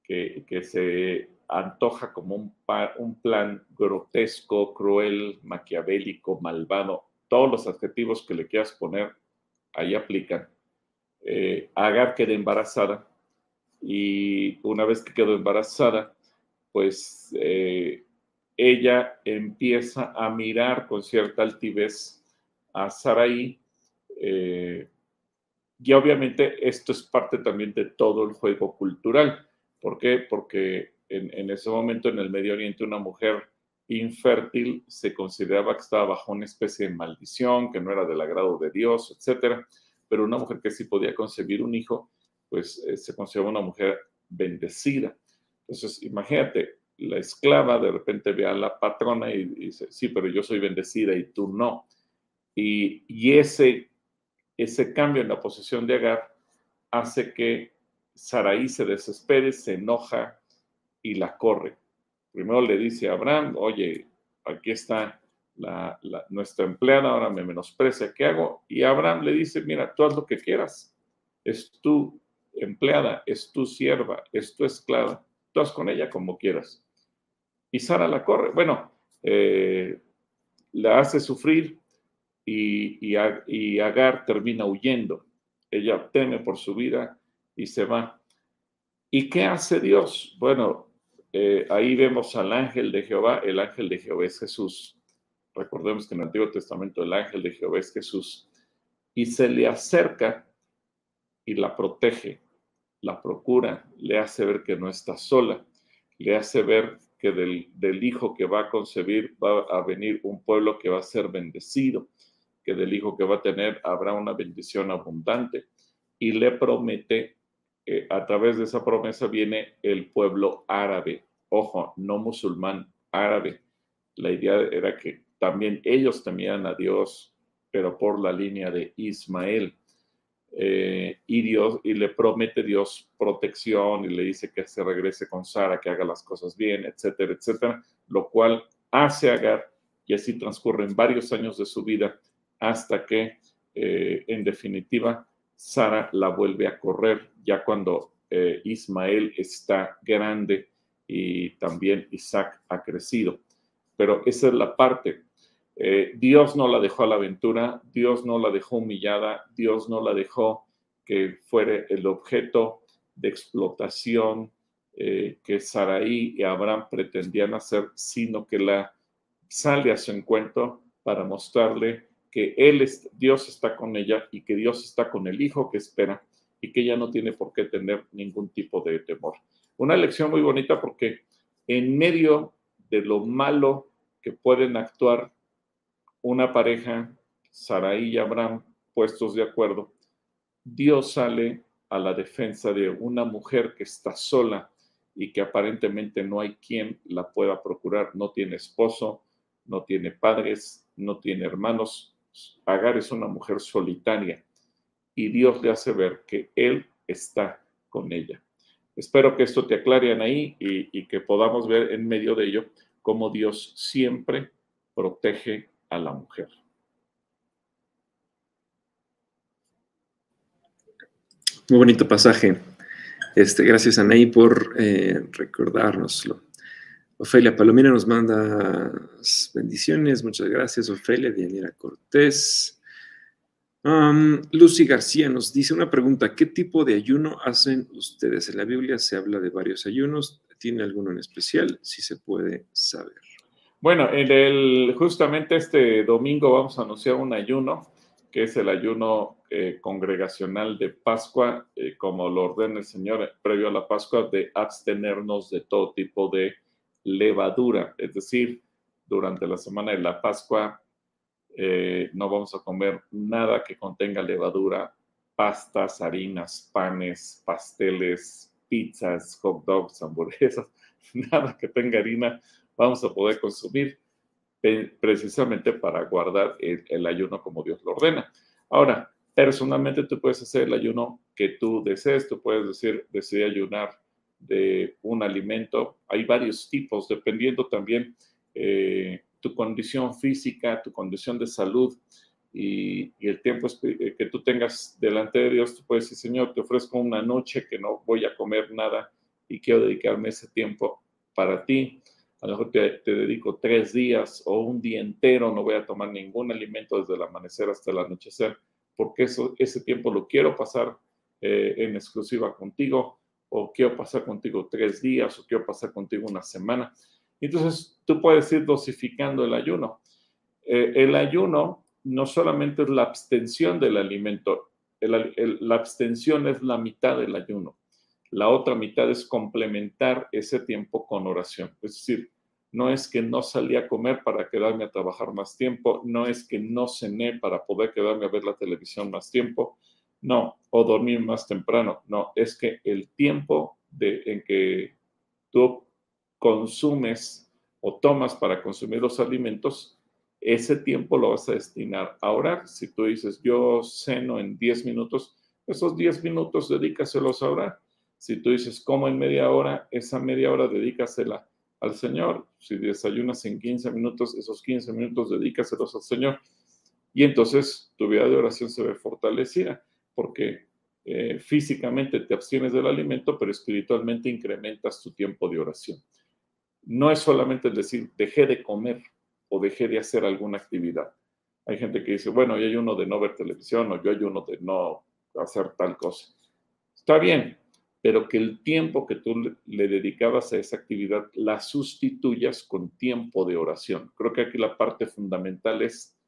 que, que se antoja como un, plan grotesco, cruel, maquiavélico, malvado. Todos los adjetivos que le quieras poner ahí aplican. Eh, Agar queda embarazada y una vez que quedó embarazada, pues eh, ella empieza a mirar con cierta altivez a Saraí. Eh, y obviamente esto es parte también de todo el juego cultural. ¿Por qué? Porque en, ese momento en el Medio Oriente una mujer infértil se consideraba que estaba bajo una especie de maldición, que no era del agrado de Dios, etc. Pero una mujer que sí podía concebir un hijo, pues eh, se consideraba una mujer bendecida. Entonces, imagínate, la esclava de repente ve a la patrona y, dice, sí, pero yo soy bendecida y tú no. Y, y ese, ese cambio en la posición de Agar hace que Saraí se desespere, se enoja, y la corre. Primero le dice a Abraham, oye, aquí está la, nuestra empleada, ahora me menosprecia, ¿qué hago? Y Abraham le dice, mira, tú haz lo que quieras, es tu empleada, es tu sierva, es tu esclava, tú haz con ella como quieras. Y Sara la corre, bueno, eh, la hace sufrir y, y Agar termina huyendo. Ella teme por su vida y se va. ¿Y qué hace Dios? Bueno, eh, ahí vemos al ángel de Jehová. El ángel de Jehová es Jesús. Recordemos que en el Antiguo Testamento el ángel de Jehová es Jesús. Y se le acerca y la protege, la procura, le hace ver que no está sola. le hace ver que del, del, hijo que va a concebir va a venir un pueblo que va a ser bendecido, que del hijo que va a tener habrá una bendición abundante. Y le promete, eh, a través de esa promesa viene el pueblo árabe, ojo, no musulmán, árabe. La idea era que también ellos temían a Dios, pero por la línea de Ismael. Eh, y Dios y le promete Dios protección y le dice que se regrese con Sara, que haga las cosas bien, etcétera, etcétera, lo cual hace Agar y así transcurren varios años de su vida hasta que eh, en definitiva Sara la vuelve a correr ya cuando eh, Ismael está grande y también Isaac ha crecido. Pero esa es la parte eh, Dios no la dejó a la aventura, Dios no la dejó humillada, Dios no la dejó que fuera el objeto de explotación eh, que Saraí y Abraham pretendían hacer, sino que la sale a su encuentro para mostrarle que él Dios está con ella y que Dios está con el hijo que espera y que ella no tiene por qué tener ningún tipo de temor. Una lección muy bonita porque en medio de lo malo que pueden actuar una pareja, Sarai y Abraham, puestos de acuerdo, Dios sale a la defensa de una mujer que está sola y que aparentemente no hay quien la pueda procurar. No tiene esposo, no tiene padres, no tiene hermanos. Agar es una mujer solitaria y Dios le hace ver que Él está con ella. Espero que esto te aclare, ahí y, y que podamos ver en medio de ello cómo Dios siempre protege a la mujer. Muy bonito pasaje. Este, gracias, Anaí, por eh, recordárnoslo. Ofelia Palomina nos manda bendiciones. Muchas gracias, Ofelia. Dianira Cortés. Um, Lucy García nos dice una pregunta. ¿Qué tipo de ayuno hacen ustedes? En la Biblia se habla de varios ayunos. ¿Tiene alguno en especial? Si se puede saber. Bueno, en el, justamente este domingo vamos a anunciar un ayuno, que es el ayuno eh, congregacional de Pascua, eh, como lo ordena el Señor previo a la Pascua, de abstenernos de todo tipo de levadura. Es decir, durante la semana de la Pascua eh, no vamos a comer nada que contenga levadura, pastas, harinas, panes, pasteles, pizzas, hot dogs, hamburguesas, nada que tenga harina vamos a poder consumir precisamente para guardar el, ayuno como Dios lo ordena. Ahora, personalmente tú puedes hacer el ayuno que tú desees, tú puedes decir, decidir ayunar de un alimento. Hay varios tipos, dependiendo también eh, tu condición física, tu condición de salud y, el tiempo eh, que tú tengas delante de Dios. Tú puedes decir, Señor, te ofrezco una noche que no voy a comer nada y quiero dedicarme ese tiempo para ti a lo mejor te, dedico tres días o un día entero, no voy a tomar ningún alimento desde el amanecer hasta el anochecer, porque eso, ese tiempo lo quiero pasar eh, en exclusiva contigo, o quiero pasar contigo tres días, o quiero pasar contigo una semana. Entonces, tú puedes ir dosificando el ayuno. Eh, el ayuno no solamente es la abstención del alimento, la abstención es la mitad del ayuno. La otra mitad es complementar ese tiempo con oración. Es decir, no es que no salí a comer para quedarme a trabajar más tiempo, no es que no cené para poder quedarme a ver la televisión más tiempo, no, o dormir más temprano, no, es que el tiempo de, en que tú consumes o tomas para consumir los alimentos, ese tiempo lo vas a destinar a orar. Si tú dices, yo ceno en 10 minutos, esos 10 minutos dedícaselos a orar. Si tú dices, como en media hora, esa media hora dedícasela al Señor. Si desayunas en 15 minutos, esos 15 minutos dedícaselos al Señor. Y entonces tu vida de oración se ve fortalecida, porque eh, físicamente te abstienes del alimento, pero espiritualmente incrementas tu tiempo de oración. No es solamente decir, dejé de comer o dejé de hacer alguna actividad. Hay gente que dice, bueno, yo hay uno de no ver televisión o yo hay uno de no hacer tal cosa. Está bien, pero que el tiempo que tú le dedicabas a esa actividad la sustituyas con tiempo de oración. Creo que aquí la parte fundamental es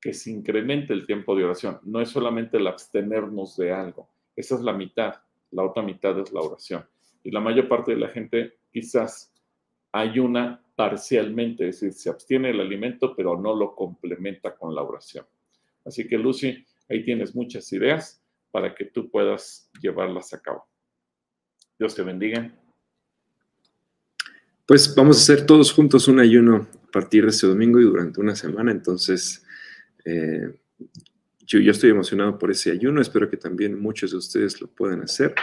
que se incremente el tiempo de oración. No es solamente el abstenernos de algo. Esa es la mitad. La otra mitad es la oración. Y la mayor parte de la gente quizás ayuna parcialmente, es decir, se abstiene del alimento, pero no lo complementa con la oración. Así que Lucy, ahí tienes muchas ideas para que tú puedas llevarlas a cabo. Dios te bendiga. Pues vamos a hacer todos juntos un ayuno a partir de este domingo y durante una semana. Entonces, eh, yo, yo, estoy emocionado por ese ayuno. Espero que también muchos de ustedes lo puedan hacer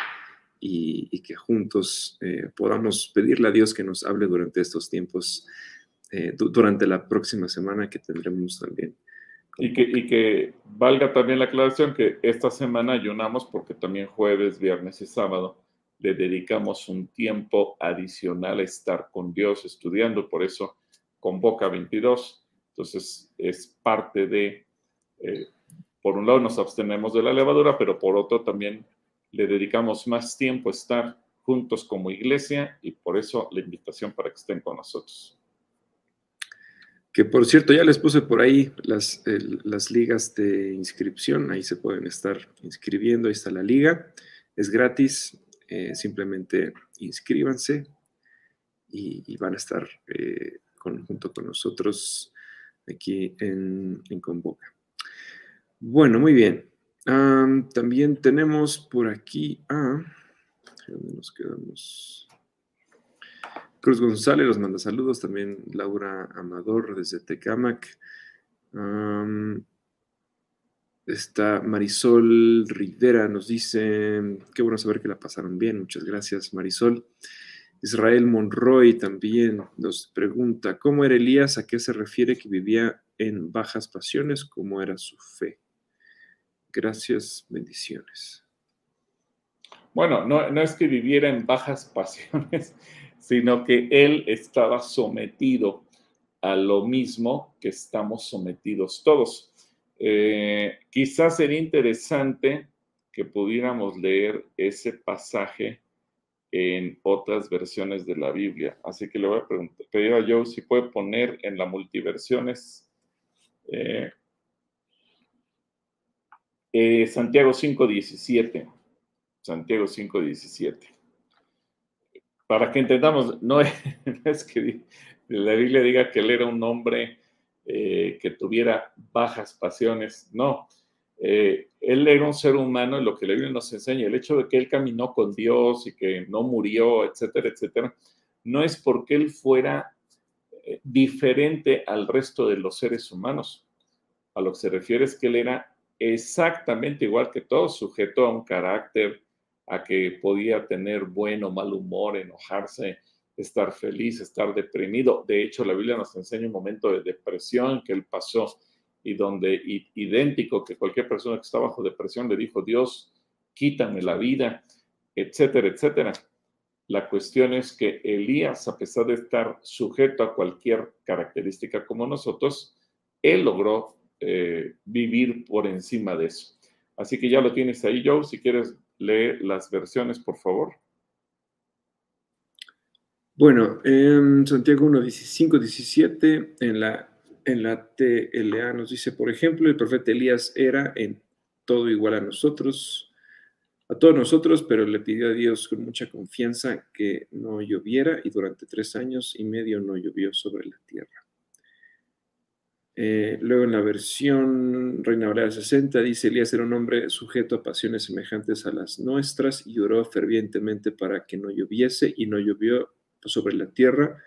y, que juntos eh, podamos pedirle a Dios que nos hable durante estos tiempos, eh, durante la próxima semana que tendremos también. Y que, y que valga también la aclaración que esta semana ayunamos porque también jueves, viernes y sábado le dedicamos un tiempo adicional a estar con Dios estudiando, por eso convoca 22. Entonces es parte de, eh, por un lado nos abstenemos de la levadura, pero por otro también le dedicamos más tiempo a estar juntos como iglesia y por eso la invitación para que estén con nosotros. Que por cierto, ya les puse por ahí las, las ligas de inscripción, ahí se pueden estar inscribiendo, ahí está la liga, es gratis, eh, simplemente inscríbanse y, van a estar eh, junto con nosotros aquí en, Convoca. Bueno, muy bien. también tenemos por aquí a... ¿Dónde nos quedamos? Cruz González nos manda saludos, también Laura Amador desde Tecamac. Está Marisol Rivera, nos dice, qué bueno saber que la pasaron bien, muchas gracias Marisol. Israel Monroy también nos pregunta, ¿cómo era Elías? ¿A qué se refiere que vivía en bajas pasiones? ¿Cómo era su fe? Gracias, bendiciones. Bueno, no, no es que viviera en bajas pasiones, sino que él estaba sometido a lo mismo que estamos sometidos todos. Eh, quizás sería interesante que pudiéramos leer ese pasaje en otras versiones de la Biblia. Así que le voy a preguntar, pedir a Joe si puede poner en la multiversiones eh, eh, Santiago 5.17. Santiago 5.17. Para que entendamos, no es que la Biblia diga que él era un hombre eh, que tuviera bajas pasiones, no. Eh, él era un ser humano, en lo que la Biblia nos enseña, el hecho de que él caminó con Dios y que no murió, etcétera, etcétera, no es porque él fuera eh, diferente al resto de los seres humanos. A lo que se refiere es que él era exactamente igual que todos, sujeto a un carácter, a que podía tener buen o mal humor, enojarse, estar feliz, estar deprimido. De hecho, la Biblia nos enseña un momento de depresión que él pasó y donde idéntico que cualquier persona que está bajo depresión le dijo, Dios, quítame la vida, etcétera, etcétera. La cuestión es que Elías, a pesar de estar sujeto a cualquier característica como nosotros, él logró eh, vivir por encima de eso. Así que ya lo tienes ahí, Joe. Si quieres leer las versiones, por favor. Bueno, en Santiago 1, 5, 17, en la, en la TLA nos dice, por ejemplo, el profeta Elías era en todo igual a nosotros, a todos nosotros, pero le pidió a Dios con mucha confianza que no lloviera y durante tres años y medio no llovió sobre la tierra. Eh, luego en la versión Reina Valera 60 dice, Elías era un hombre sujeto a pasiones semejantes a las nuestras y oró fervientemente para que no lloviese y no llovió sobre la tierra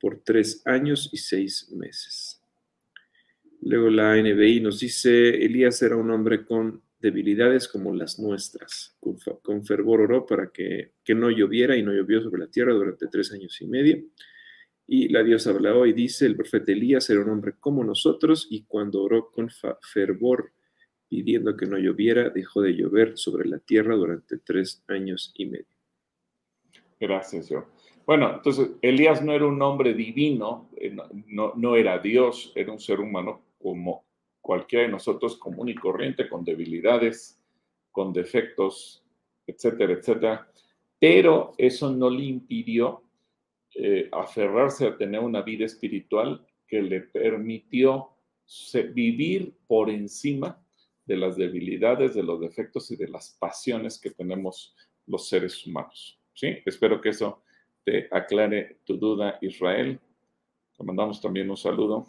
por tres años y seis meses. Luego la NBI nos dice, Elías era un hombre con debilidades como las nuestras. Con, fervor oró para que, no lloviera y no llovió sobre la tierra durante tres años y medio. Y la diosa habla hoy, dice, el profeta Elías era un hombre como nosotros y cuando oró con fervor pidiendo que no lloviera, dejó de llover sobre la tierra durante tres años y medio. Gracias, yo. Bueno, entonces Elías no era un hombre divino, eh, no, era Dios, era un ser humano como cualquiera de nosotros, común y corriente, con debilidades, con defectos, etcétera, etcétera. Pero eso no le impidió eh, aferrarse a tener una vida espiritual que le permitió vivir por encima de las debilidades, de los defectos y de las pasiones que tenemos los seres humanos. ¿sí? Espero que eso te aclare tu duda, Israel. Te mandamos también un saludo.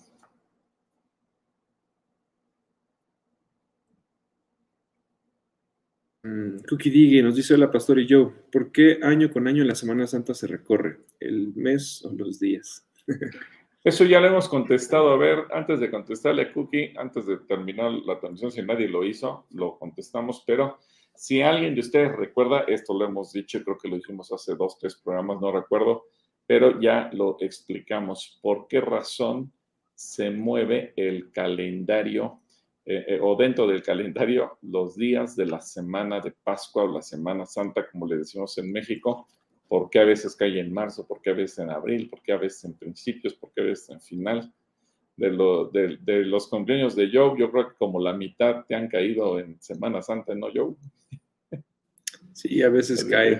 Cookie Digue nos dice, hola Pastor y yo, ¿por qué año con año la Semana Santa se recorre? ¿El mes o los días? Eso ya lo hemos contestado. A ver, antes de contestarle a Cookie, antes de terminar la transmisión, si nadie lo hizo, lo contestamos, pero si alguien de ustedes recuerda, esto lo hemos dicho, creo que lo dijimos hace dos, tres programas, no recuerdo, pero ya lo explicamos. ¿Por qué razón se mueve el calendario eh, eh, o dentro del calendario los días de la semana de Pascua o la Semana Santa, como le decimos en México? ¿Por qué a veces cae en marzo? ¿Por qué a veces en abril? ¿Por qué a veces en principios? ¿Por qué a veces en final? De, de, los cumpleaños de Joe, yo creo que como la mitad te han caído en Semana Santa, ¿no, Joe? Sí, a veces cae,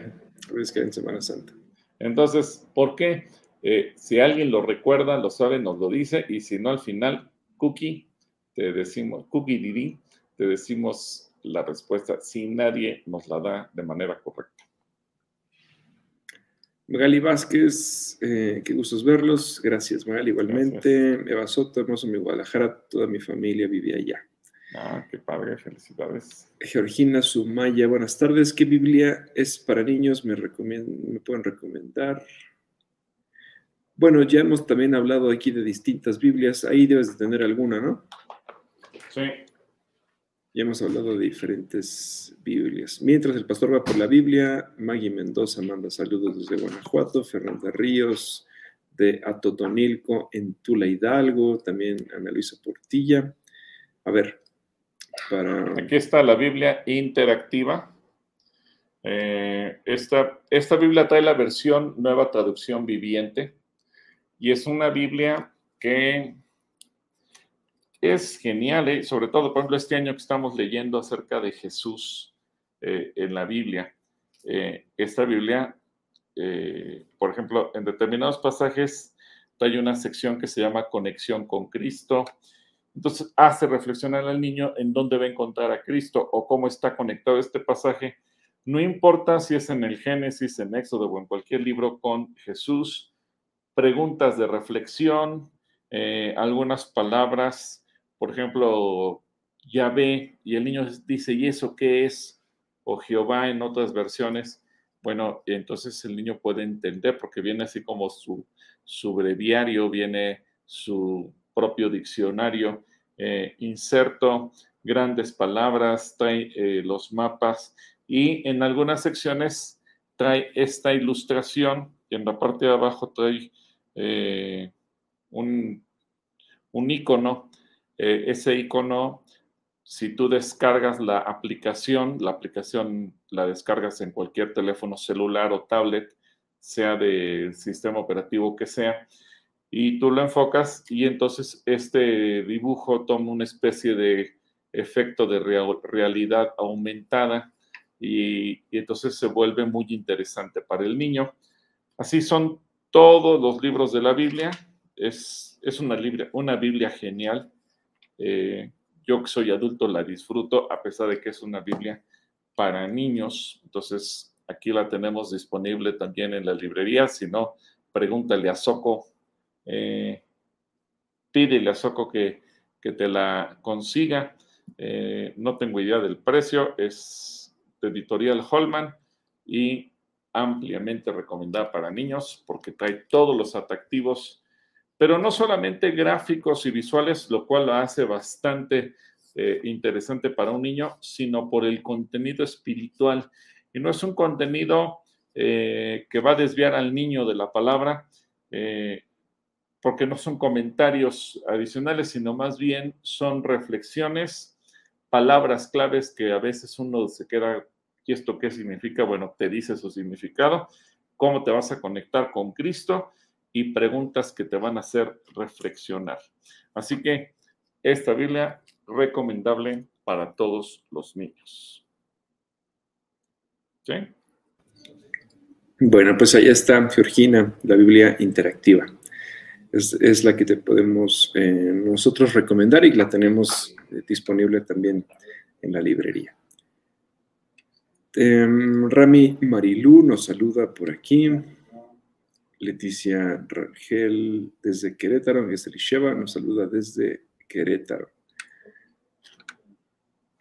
a veces cae en Semana Santa. Entonces, ¿por qué? Eh, si alguien lo recuerda, lo sabe, nos lo dice, y si no, al final, Cookie, te decimos, Cookie te decimos la respuesta si nadie nos la da de manera correcta. Magali Vázquez, eh, qué gustos verlos. Gracias, Magali, igualmente. Eva Soto, hermoso mi Guadalajara, toda mi familia vive allá. Ah, qué padre, felicidades. Georgina Sumaya, buenas tardes. ¿Qué Biblia es para niños? ¿Me, me pueden recomendar? Bueno, ya hemos también hablado aquí de distintas Biblias. Ahí debes de tener alguna, ¿no? Sí. Ya hemos hablado de diferentes Biblias. Mientras el pastor va por la Biblia, Maggie Mendoza manda saludos desde Guanajuato, Fernanda Ríos de Atotonilco en Tula Hidalgo, también Ana Luisa Portilla. A ver, Aquí está la Biblia interactiva. Eh, esta, esta Biblia trae la versión nueva traducción viviente y es una Biblia que es genial, ¿eh? sobre todo, por ejemplo, este año que estamos leyendo acerca de Jesús eh, en la Biblia. esta Biblia, por ejemplo, en determinados pasajes trae una sección que se llama Conexión con Cristo, entonces hace reflexionar al niño en dónde va a encontrar a Cristo o cómo está conectado este pasaje. No importa si es en el Génesis, en Éxodo o en cualquier libro con Jesús, preguntas de reflexión, eh, algunas palabras, por ejemplo, Yahvé, y el niño dice, ¿y eso qué es? O Jehová en otras versiones. Bueno, entonces el niño puede entender porque viene así como su, breviario, viene su propio diccionario, eh, inserto grandes palabras, trae eh, los mapas y en algunas secciones trae esta ilustración y en la parte de abajo trae eh, un, un icono. Ese icono, si tú descargas la aplicación, la aplicación la descargas en cualquier teléfono celular o tablet, sea de sistema operativo que sea, y tú lo enfocas y entonces este dibujo toma una especie de efecto de realidad aumentada y, entonces se vuelve muy interesante para el niño. Así son todos los libros de la Biblia. Es, es una, una Biblia genial. Eh, yo que soy adulto la disfruto a pesar de que es una Biblia para niños. Entonces aquí la tenemos disponible también en la librería. Si no, pregúntale a Soco eh, pídele a Soco que, te la consiga. Eh, no tengo idea del precio, es de editorial Holman y ampliamente recomendada para niños porque trae todos los atractivos, pero no solamente gráficos y visuales, lo cual lo hace bastante eh, interesante para un niño, sino por el contenido espiritual. Y no es un contenido eh, que va a desviar al niño de la palabra, porque no son comentarios adicionales, sino más bien son reflexiones, palabras claves que a veces uno se queda, ¿y esto qué significa? Bueno, te dice su significado, cómo te vas a conectar con Cristo y preguntas que te van a hacer reflexionar. Así que esta Biblia recomendable para todos los niños. ¿Sí? Bueno, pues ahí está, Georgina, la Biblia interactiva es, la que te podemos eh, nosotros recomendar y la tenemos eh, disponible también en la librería. Em, Rami Marilú nos saluda por aquí. Leticia Rangel desde Querétaro, es Elisheva, nos saluda desde Querétaro.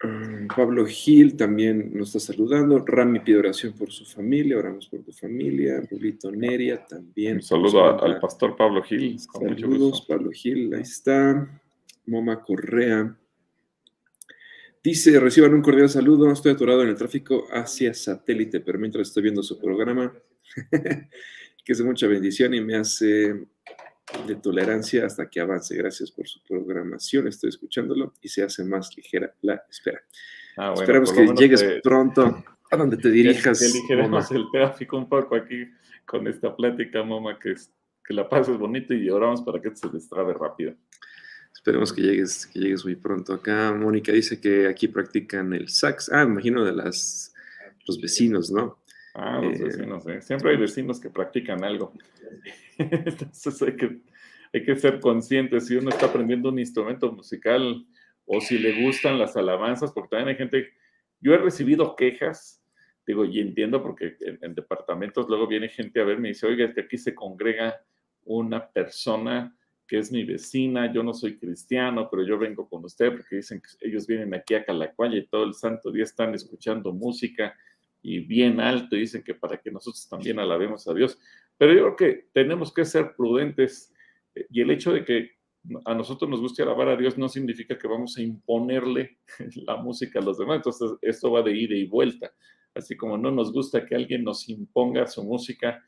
Mm, Pablo Gil también nos está saludando. Rami pide oración por su familia, oramos por tu familia. Julito Neria también. Un saludo al pastor Pablo Gil. Saludos, Pablo Gil, ahí está. Moma Correa. Dice, reciban un cordial saludo. Estoy atorado en el tráfico hacia satélite, pero mientras estoy viendo su programa, que es de mucha bendición y me hace de tolerancia hasta que avance. Gracias por su programación, estoy escuchándolo y se hace más ligera la espera. Ah, Esperamos que llegues pronto a donde te dirijas. Que, el tráfico un poco aquí con esta plática, mamá, que, que la pases bonito y oramos para que se destrabe rápido. Esperemos que llegues, que llegues muy pronto. Acá Mónica dice que aquí practican el sax. Ah, imagino de las los vecinos, ¿no? Ah, los vecinos, ¿eh? Siempre hay vecinos que practican algo. Entonces hay que, hay que ser conscientes si uno está aprendiendo un instrumento musical o si le gustan las alabanzas, porque también hay gente, yo he recibido quejas, digo, y entiendo porque en, departamentos luego viene gente a verme y dice, oiga, es que aquí se congrega una persona que es mi vecina, yo no soy cristiano, pero yo vengo con usted porque dicen que ellos vienen aquí a Calacuaya y todo el santo día están escuchando música y bien alto, dicen que para que nosotros también alabemos a Dios. Pero yo creo que tenemos que ser prudentes eh, y el hecho de que a nosotros nos guste alabar a Dios no significa que vamos a imponerle la música a los demás. Entonces, esto va de ida y vuelta. Así como no nos gusta que alguien nos imponga su música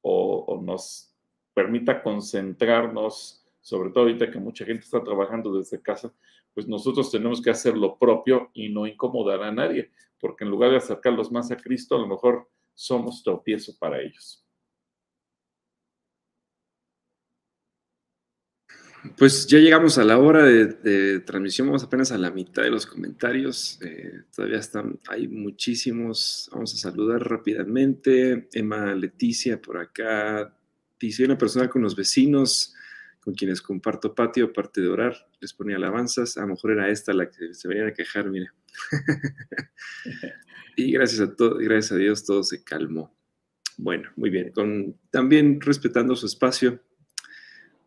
o, o nos permita concentrarnos, sobre todo ahorita que mucha gente está trabajando desde casa, pues nosotros tenemos que hacer lo propio y no incomodar a nadie, porque en lugar de acercarlos más a Cristo, a lo mejor somos tropiezo para ellos. Pues ya llegamos a la hora de, transmisión, vamos apenas a la mitad de los comentarios, eh, todavía están, hay muchísimos, vamos a saludar rápidamente, Emma Leticia por acá, dice una persona con los vecinos con quienes comparto patio, aparte de orar, les ponía alabanzas, a lo mejor era esta la que se venían a quejar, mira. y gracias a, todo, gracias a Dios todo se calmó. Bueno, muy bien, con, también respetando su espacio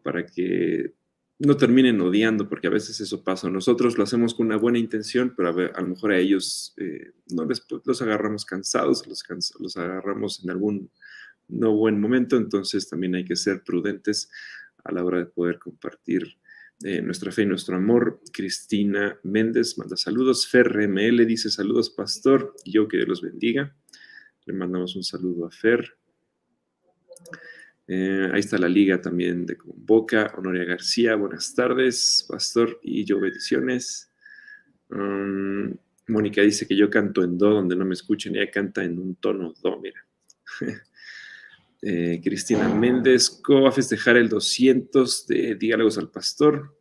para que no terminen odiando, porque a veces eso pasa. Nosotros lo hacemos con una buena intención, pero a, lo mejor a ellos eh, no les, los agarramos cansados, los agarramos en algún no buen momento, entonces también hay que ser prudentes a la hora de poder compartir eh, nuestra fe y nuestro amor. Cristina Méndez manda saludos. Fer ML dice saludos, pastor, yo que Dios los bendiga. Le mandamos un saludo a Fer. Eh, ahí está la liga también de Convoca. Honoria García, buenas tardes, pastor, y yo bendiciones. Um, Mónica dice que yo canto en do donde no me escuchen, ella canta en un tono do, mira. Eh, Cristina Méndez, ¿cómo va a festejar el 200 de Diálogos al Pastor?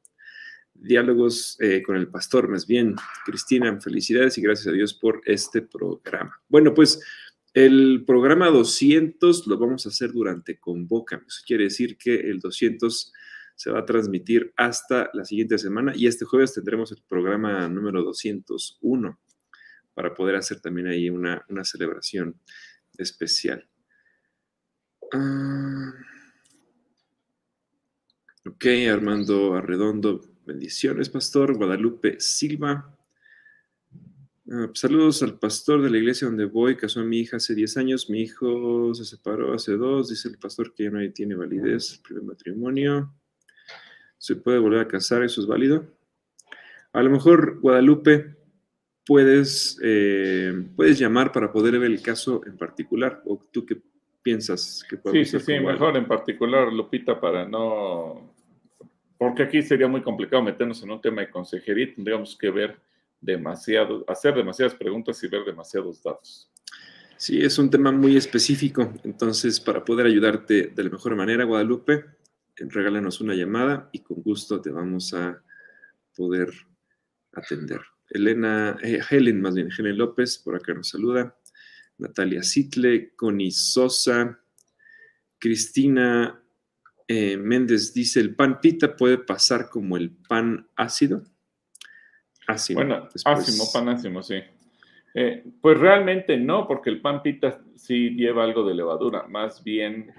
Diálogos eh, con el Pastor, más bien. Cristina, felicidades y gracias a Dios por este programa. Bueno, pues el programa 200 lo vamos a hacer durante Convoca. Eso quiere decir que el 200 se va a transmitir hasta la siguiente semana y este jueves tendremos el programa número 201 para poder hacer también ahí una, una celebración especial. Ah. ok, Armando Arredondo, bendiciones, pastor. Guadalupe Silva. Ah, saludos al pastor de la iglesia donde voy, casó a mi hija hace 10 años, mi hijo se separó hace dos, dice el pastor que ya no tiene validez el primer matrimonio. ¿Se puede volver a casar? ¿Eso es válido? A lo mejor, Guadalupe, puedes, eh, puedes llamar para poder ver el caso en particular, o tú que piensas que puede Sí, sí, sí, mejor en particular, Lupita, para no... Porque aquí sería muy complicado meternos en un tema de consejería, tendríamos que ver demasiado, hacer demasiadas preguntas y ver demasiados datos. Sí, es un tema muy específico, entonces para poder ayudarte de la mejor manera, Guadalupe, regálanos una llamada y con gusto te vamos a poder atender. Elena, eh, Helen, más bien, Helen López, por acá nos saluda. Natalia Sitle, Connie Sosa, Cristina eh, Méndez dice, ¿el pan pita puede pasar como el pan ácido? Ácido. Bueno, pan ácido, sí. Eh, pues realmente no, porque el pan pita sí lleva algo de levadura, más bien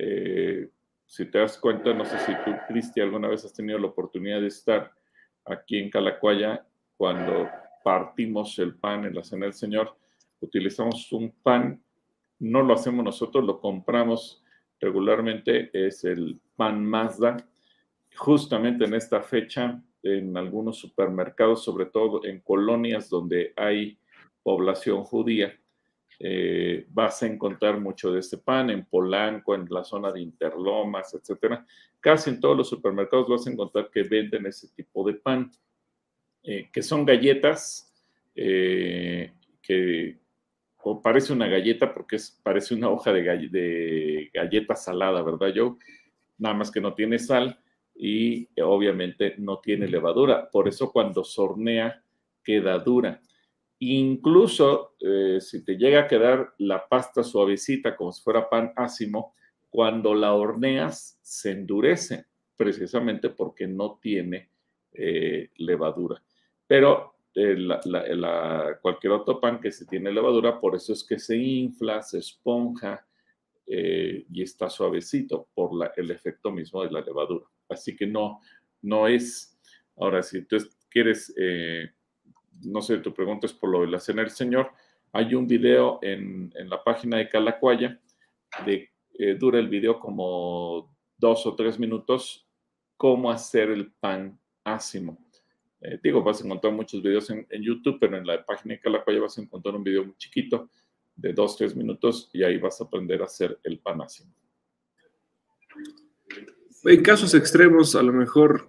Eh, si te das cuenta, no sé si tú, Cristi, alguna vez has tenido la oportunidad de estar aquí en Calacuaya cuando partimos el pan en la cena del Señor, utilizamos un pan, no lo hacemos nosotros, lo compramos regularmente, es el pan Mazda. Justamente en esta fecha, en algunos supermercados, sobre todo en colonias donde hay población judía, eh, vas a encontrar mucho de este pan en Polanco, en la zona de Interlomas, etcétera. Casi en todos los supermercados vas a encontrar que venden ese tipo de pan, eh, que son galletas eh, que parece una galleta porque es, parece una hoja de, de galleta salada, ¿verdad, Joe? Nada más que no tiene sal y obviamente no tiene levadura. Por eso cuando sornea queda dura. Incluso eh, si te llega a quedar la pasta suavecita como si fuera pan ácimo, cuando la horneas se endurece, precisamente porque no tiene eh, levadura. Pero eh, cualquier otro pan que se tiene levadura, por eso es que se infla, se esponja y está suavecito por el efecto mismo de la levadura. Así que no, no es, ahora si tú quieres no sé, tu pregunta es por lo de la cena del Señor. Hay un video en, la página de Calacuaya, de, eh, dura el video como dos o tres minutos, cómo hacer el pan ácimo. Eh, digo, vas a encontrar muchos videos en, YouTube, pero en la página de Calacuaya vas a encontrar un video muy chiquito de dos, tres minutos y ahí vas a aprender a hacer el pan ácimo. En casos extremos, a lo mejor,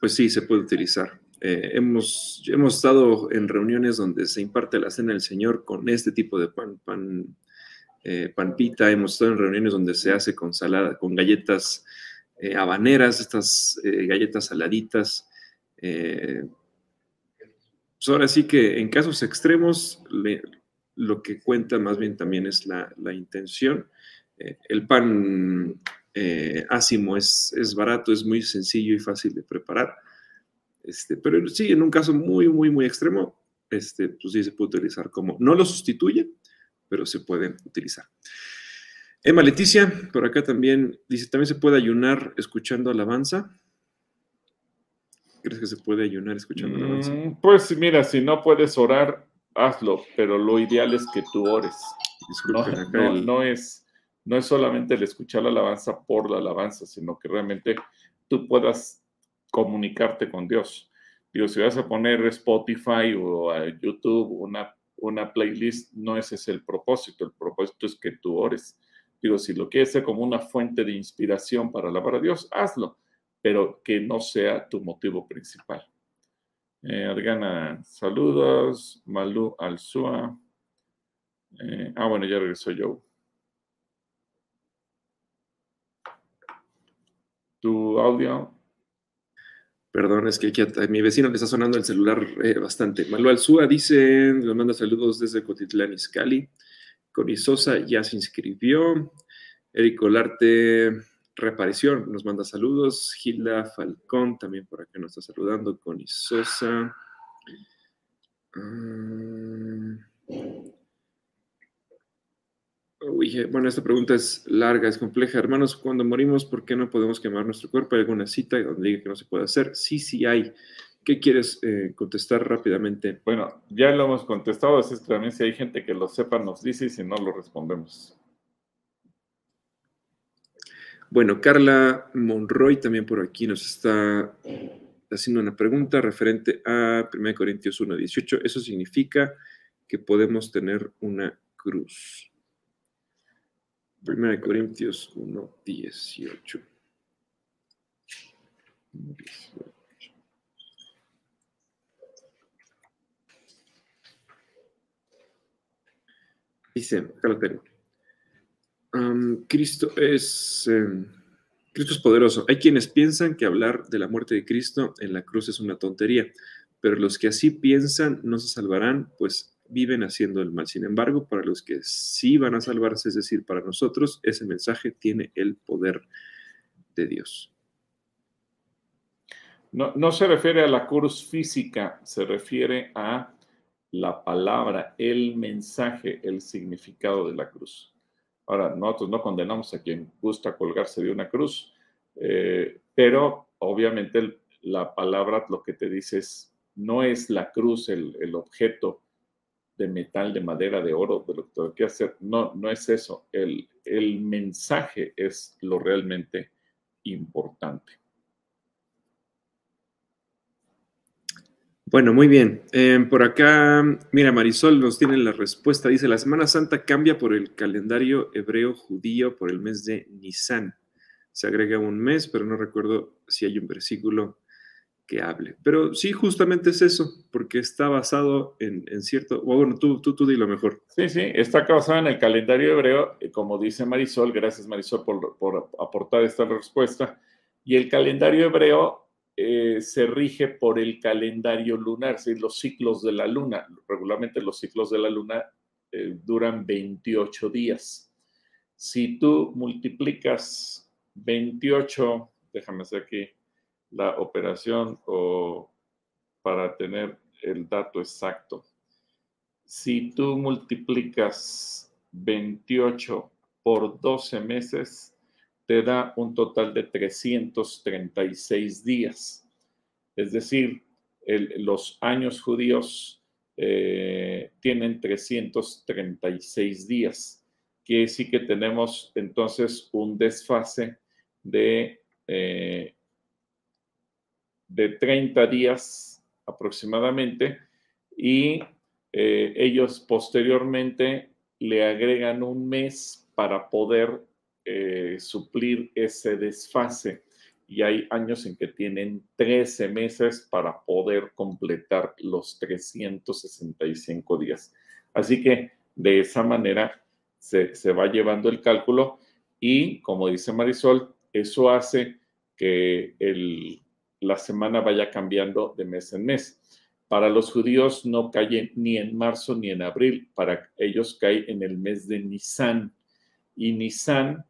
pues sí, se puede utilizar. Eh, hemos, hemos estado en reuniones donde se imparte la cena del Señor con este tipo de pan, pan, eh, pita. Hemos estado en reuniones donde se hace con salada, con galletas eh, habaneras, estas galletas saladitas. Pues ahora sí que en casos extremos, lo que cuenta más bien también es la, la intención. el pan ácimo es, es barato, es muy sencillo y fácil de preparar. Este, pero sí, en un caso muy, muy, muy extremo, este, pues sí se puede utilizar como, no lo sustituye, pero se puede utilizar. Emma Leticia, por acá también, dice, también se puede ayunar escuchando alabanza. ¿Crees que se puede ayunar escuchando alabanza? Mm, pues mira, si no puedes orar, hazlo, pero lo ideal es que tú ores. No, no, es, no es solamente el escuchar la alabanza por la alabanza, sino que realmente tú puedas comunicarte con Dios. Digo, si vas a poner Spotify o a YouTube una, una playlist, no ese es el propósito. El propósito es que tú ores. Digo, si lo quieres hacer como una fuente de inspiración para alabar a Dios, hazlo, pero que no sea tu motivo principal. Eh, Adriana, saludos. Malú Alzua. Eh, ah, bueno, ya regresó yo. Tu audio. Perdón, es que aquí a, mi vecino le está sonando el celular eh, bastante. Manuel Alzúa dice, nos manda saludos desde Cotitlán, Izcalli. Coni Sosa ya se inscribió. Eric Olarte reaparición, nos manda saludos. Gilda Falcón también por acá nos está saludando. Coni Sosa. Ah, bueno, esta pregunta es larga, es compleja. Hermanos, cuando morimos, ¿por qué no podemos quemar nuestro cuerpo? ¿Hay alguna cita donde diga que no se puede hacer? Sí, sí hay. ¿Qué quieres eh, contestar rápidamente? Bueno, ya lo hemos contestado, así es que también si hay gente que lo sepa, nos dice y si no, lo respondemos. Bueno, Carla Monroy también por aquí nos está haciendo una pregunta referente a 1 Corintios 1.18. Eso significa que podemos tener una cruz. 1 Corintios 1, 18. Dice, acá lo tengo. Cristo es em, Cristo es poderoso. Hay quienes piensan que hablar de la muerte de Cristo en la cruz es una tontería, pero los que así piensan no se salvarán, pues viven haciendo el mal. Sin embargo, para los que sí van a salvarse, es decir, para nosotros, ese mensaje tiene el poder de Dios. No, no se refiere a la cruz física, se refiere a la palabra, el mensaje, el significado de la cruz. Ahora, nosotros no condenamos a quien gusta colgarse de una cruz, eh, pero obviamente la palabra lo que te dice es, no es la cruz el, el objeto de metal, de madera, de oro, de lo que tengo que hacer. No, no es eso. El, el mensaje es lo realmente importante. Bueno, muy bien. Eh, por acá, mira, Marisol nos tiene la respuesta. Dice, la Semana Santa cambia por el calendario hebreo judío por el mes de Nisan. Se agrega un mes, pero no recuerdo si hay un versículo que hable. Pero sí, justamente es eso, porque está basado en, cierto... Bueno, tú, tú, tú di lo mejor. Sí, sí, está basado en el calendario hebreo, como dice Marisol. Gracias, Marisol, por, por aportar esta respuesta. Y el calendario hebreo eh, se rige por el calendario lunar, ¿sí? los ciclos de la luna. Regularmente los ciclos de la luna eh, duran 28 días. Si tú multiplicas 28, déjame hacer aquí la operación o para tener el dato exacto. Si tú multiplicas 28 por 12 meses, te da un total de 336 días. Es decir, los años judíos eh, tienen 336 días. Quiere decir que tenemos entonces un desfase de, eh, de 30 días aproximadamente y eh, ellos posteriormente le agregan un mes para poder eh, suplir ese desfase. Y hay años en que tienen 13 meses para poder completar los 365 días. Así que de esa manera se, va llevando el cálculo y, como dice Marisol, eso hace que la semana vaya cambiando de mes en mes. Para los judíos no cae ni en marzo ni en abril, para ellos cae en el mes de Nisan. Y Nisan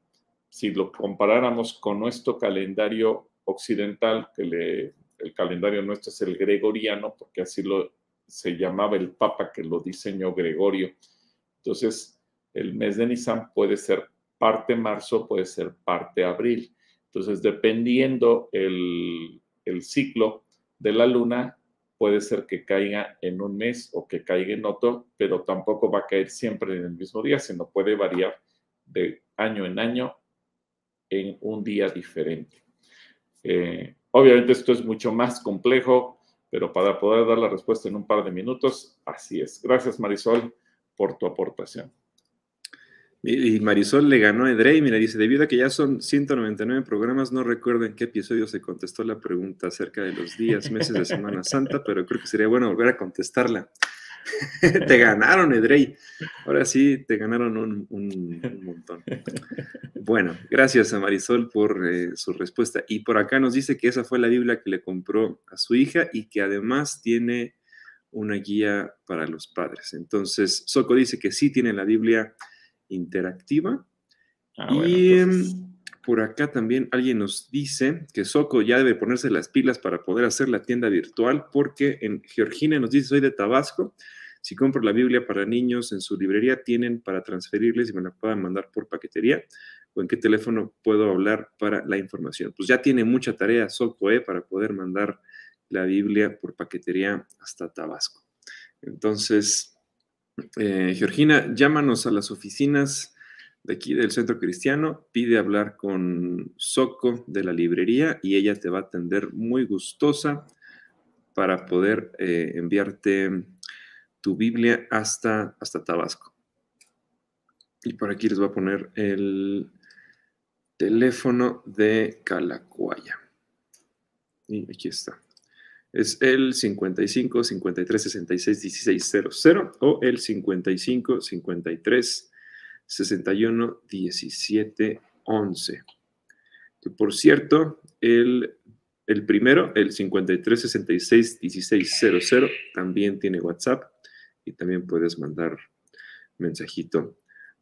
si lo comparáramos con nuestro calendario occidental, que le, el calendario nuestro es el gregoriano, porque así lo, se llamaba el Papa que lo diseñó Gregorio. Entonces, el mes de Nisan puede ser parte marzo, puede ser parte abril. Entonces, dependiendo el, el ciclo de la luna, puede ser que caiga en un mes o que caiga en otro, pero tampoco va a caer siempre en el mismo día, sino puede variar de año en año en un día diferente. Eh, obviamente esto es mucho más complejo, pero para poder dar la respuesta en un par de minutos, así es. Gracias Marisol por tu aportación. Y Marisol le ganó a Edrey, mira, dice, debido a que ya son 199 programas, no recuerdo en qué episodio se contestó la pregunta acerca de los días, meses de Semana Santa, pero creo que sería bueno volver a contestarla. te ganaron, Edrey. Ahora sí, te ganaron un, montón. Bueno, gracias a Marisol por eh, su respuesta. Y por acá nos dice que esa fue la Biblia que le compró a su hija y que además tiene una guía para los padres. Entonces, Soco dice que sí tiene la Biblia interactiva. Ah, y em, por acá también alguien nos dice que Soco ya debe ponerse las pilas para poder hacer la tienda virtual, porque en Georgina nos dice, soy de Tabasco, si compro la Biblia para niños en su librería, tienen para transferirles y me la puedan mandar por paquetería o en qué teléfono puedo hablar para la información. Pues ya tiene mucha tarea Soco ¿eh? para poder mandar la Biblia por paquetería hasta Tabasco. Entonces, eh, Georgina, llámanos a las oficinas de aquí del Centro Cristiano, pide hablar con Soco de la librería y ella te va a atender muy gustosa para poder eh, enviarte tu Biblia hasta, Tabasco. Y por aquí les voy a poner el teléfono de Calacuaya. Y aquí está. Es el 55 53 66 16 00 o el 55 53 61 17 11. Que por cierto, el, el primero, el 53 66 16 00, también tiene WhatsApp y también puedes mandar mensajito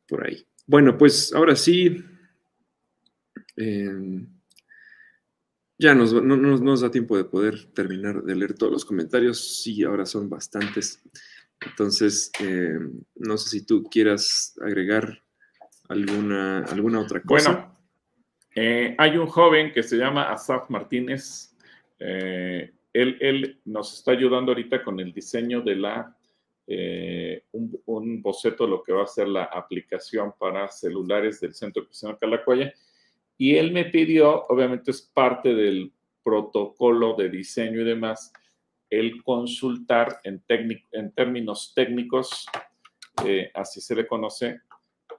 por ahí. Bueno, pues ahora sí, em, ya nos, no, nos da tiempo de poder terminar de leer todos los comentarios. Sí, ahora son bastantes. Entonces, em, no sé si tú quieras agregar alguna, alguna otra cosa. Bueno, eh, hay un joven que se llama Asaf Martínez. Eh, él, él, nos está ayudando ahorita con el diseño de la, eh, un, boceto de lo que va a ser la aplicación para celulares del Centro Cristiano Calacuaya. Y él me pidió, obviamente es parte del protocolo de diseño y demás, el consultar en, en términos técnicos, eh, así se le conoce,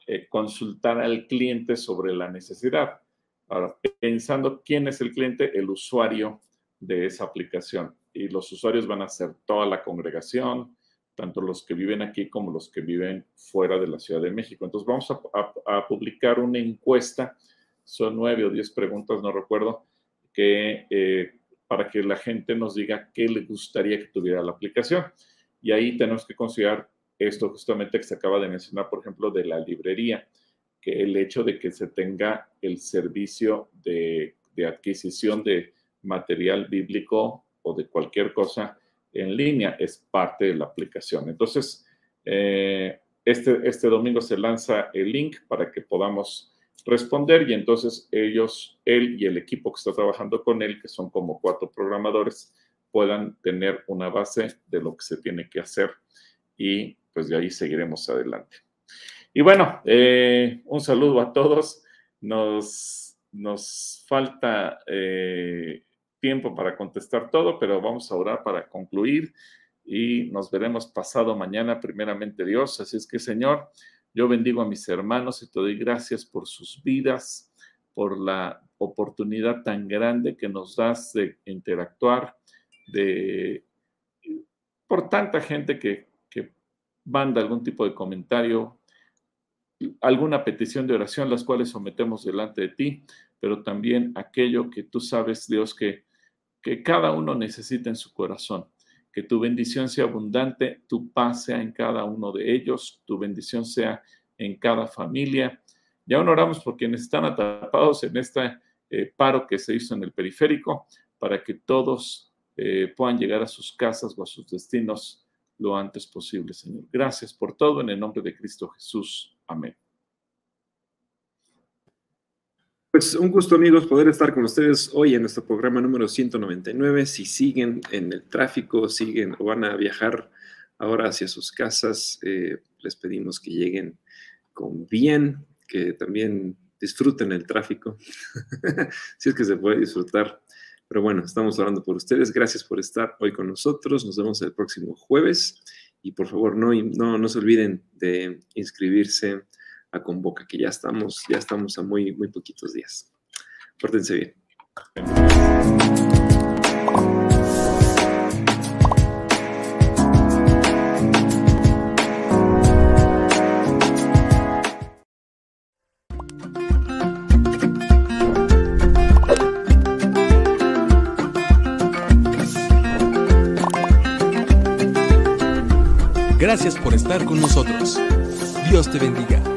eh, consultar al cliente sobre la necesidad. Ahora, pensando quién es el cliente, el usuario de esa aplicación. Y los usuarios van a ser toda la congregación, tanto los que viven aquí como los que viven fuera de la Ciudad de México. Entonces vamos a, publicar una encuesta, son nueve o diez preguntas, no recuerdo, que eh, para que la gente nos diga qué le gustaría que tuviera la aplicación. Y ahí tenemos que considerar esto justamente que se acaba de mencionar, por ejemplo, de la librería, que el hecho de que se tenga el servicio de adquisición de material bíblico o de cualquier cosa en línea es parte de la aplicación. Entonces, eh, este, este domingo se lanza el link para que podamos responder y entonces ellos, él y el equipo que está trabajando con él, que son como cuatro programadores, puedan tener una base de lo que se tiene que hacer y pues de ahí seguiremos adelante. Y bueno, eh, un saludo a todos. Nos, nos falta eh, tiempo para contestar todo, pero vamos a orar para concluir y nos veremos pasado mañana, primeramente Dios. Así es que, Señor, yo bendigo a mis hermanos y te doy gracias por sus vidas, por la oportunidad tan grande que nos das de interactuar, de por tanta gente que, que manda algún tipo de comentario, alguna petición de oración, las cuales sometemos delante de ti, pero también aquello que tú sabes, Dios, que, que cada uno necesita en su corazón que tu bendición sea abundante, tu paz sea en cada uno de ellos, tu bendición sea en cada familia. Ya oramos por quienes están atrapados en este eh, paro que se hizo en el periférico, para que todos eh, puedan llegar a sus casas o a sus destinos lo antes posible, Señor. Gracias por todo en el nombre de Cristo Jesús. Amén. Pues un gusto amigos poder estar con ustedes hoy en nuestro programa número 199. Si siguen en el tráfico, siguen o van a viajar ahora hacia sus casas, eh, les pedimos que lleguen con bien, que también disfruten el tráfico, si es que se puede disfrutar. Pero bueno, estamos orando por ustedes. Gracias por estar hoy con nosotros. Nos vemos el próximo jueves. Y por favor, no, no, no se olviden de inscribirse a Convoca, que ya estamos, ya estamos a muy, muy poquitos días. Pórtense bien. Gracias por estar con nosotros. Dios te bendiga.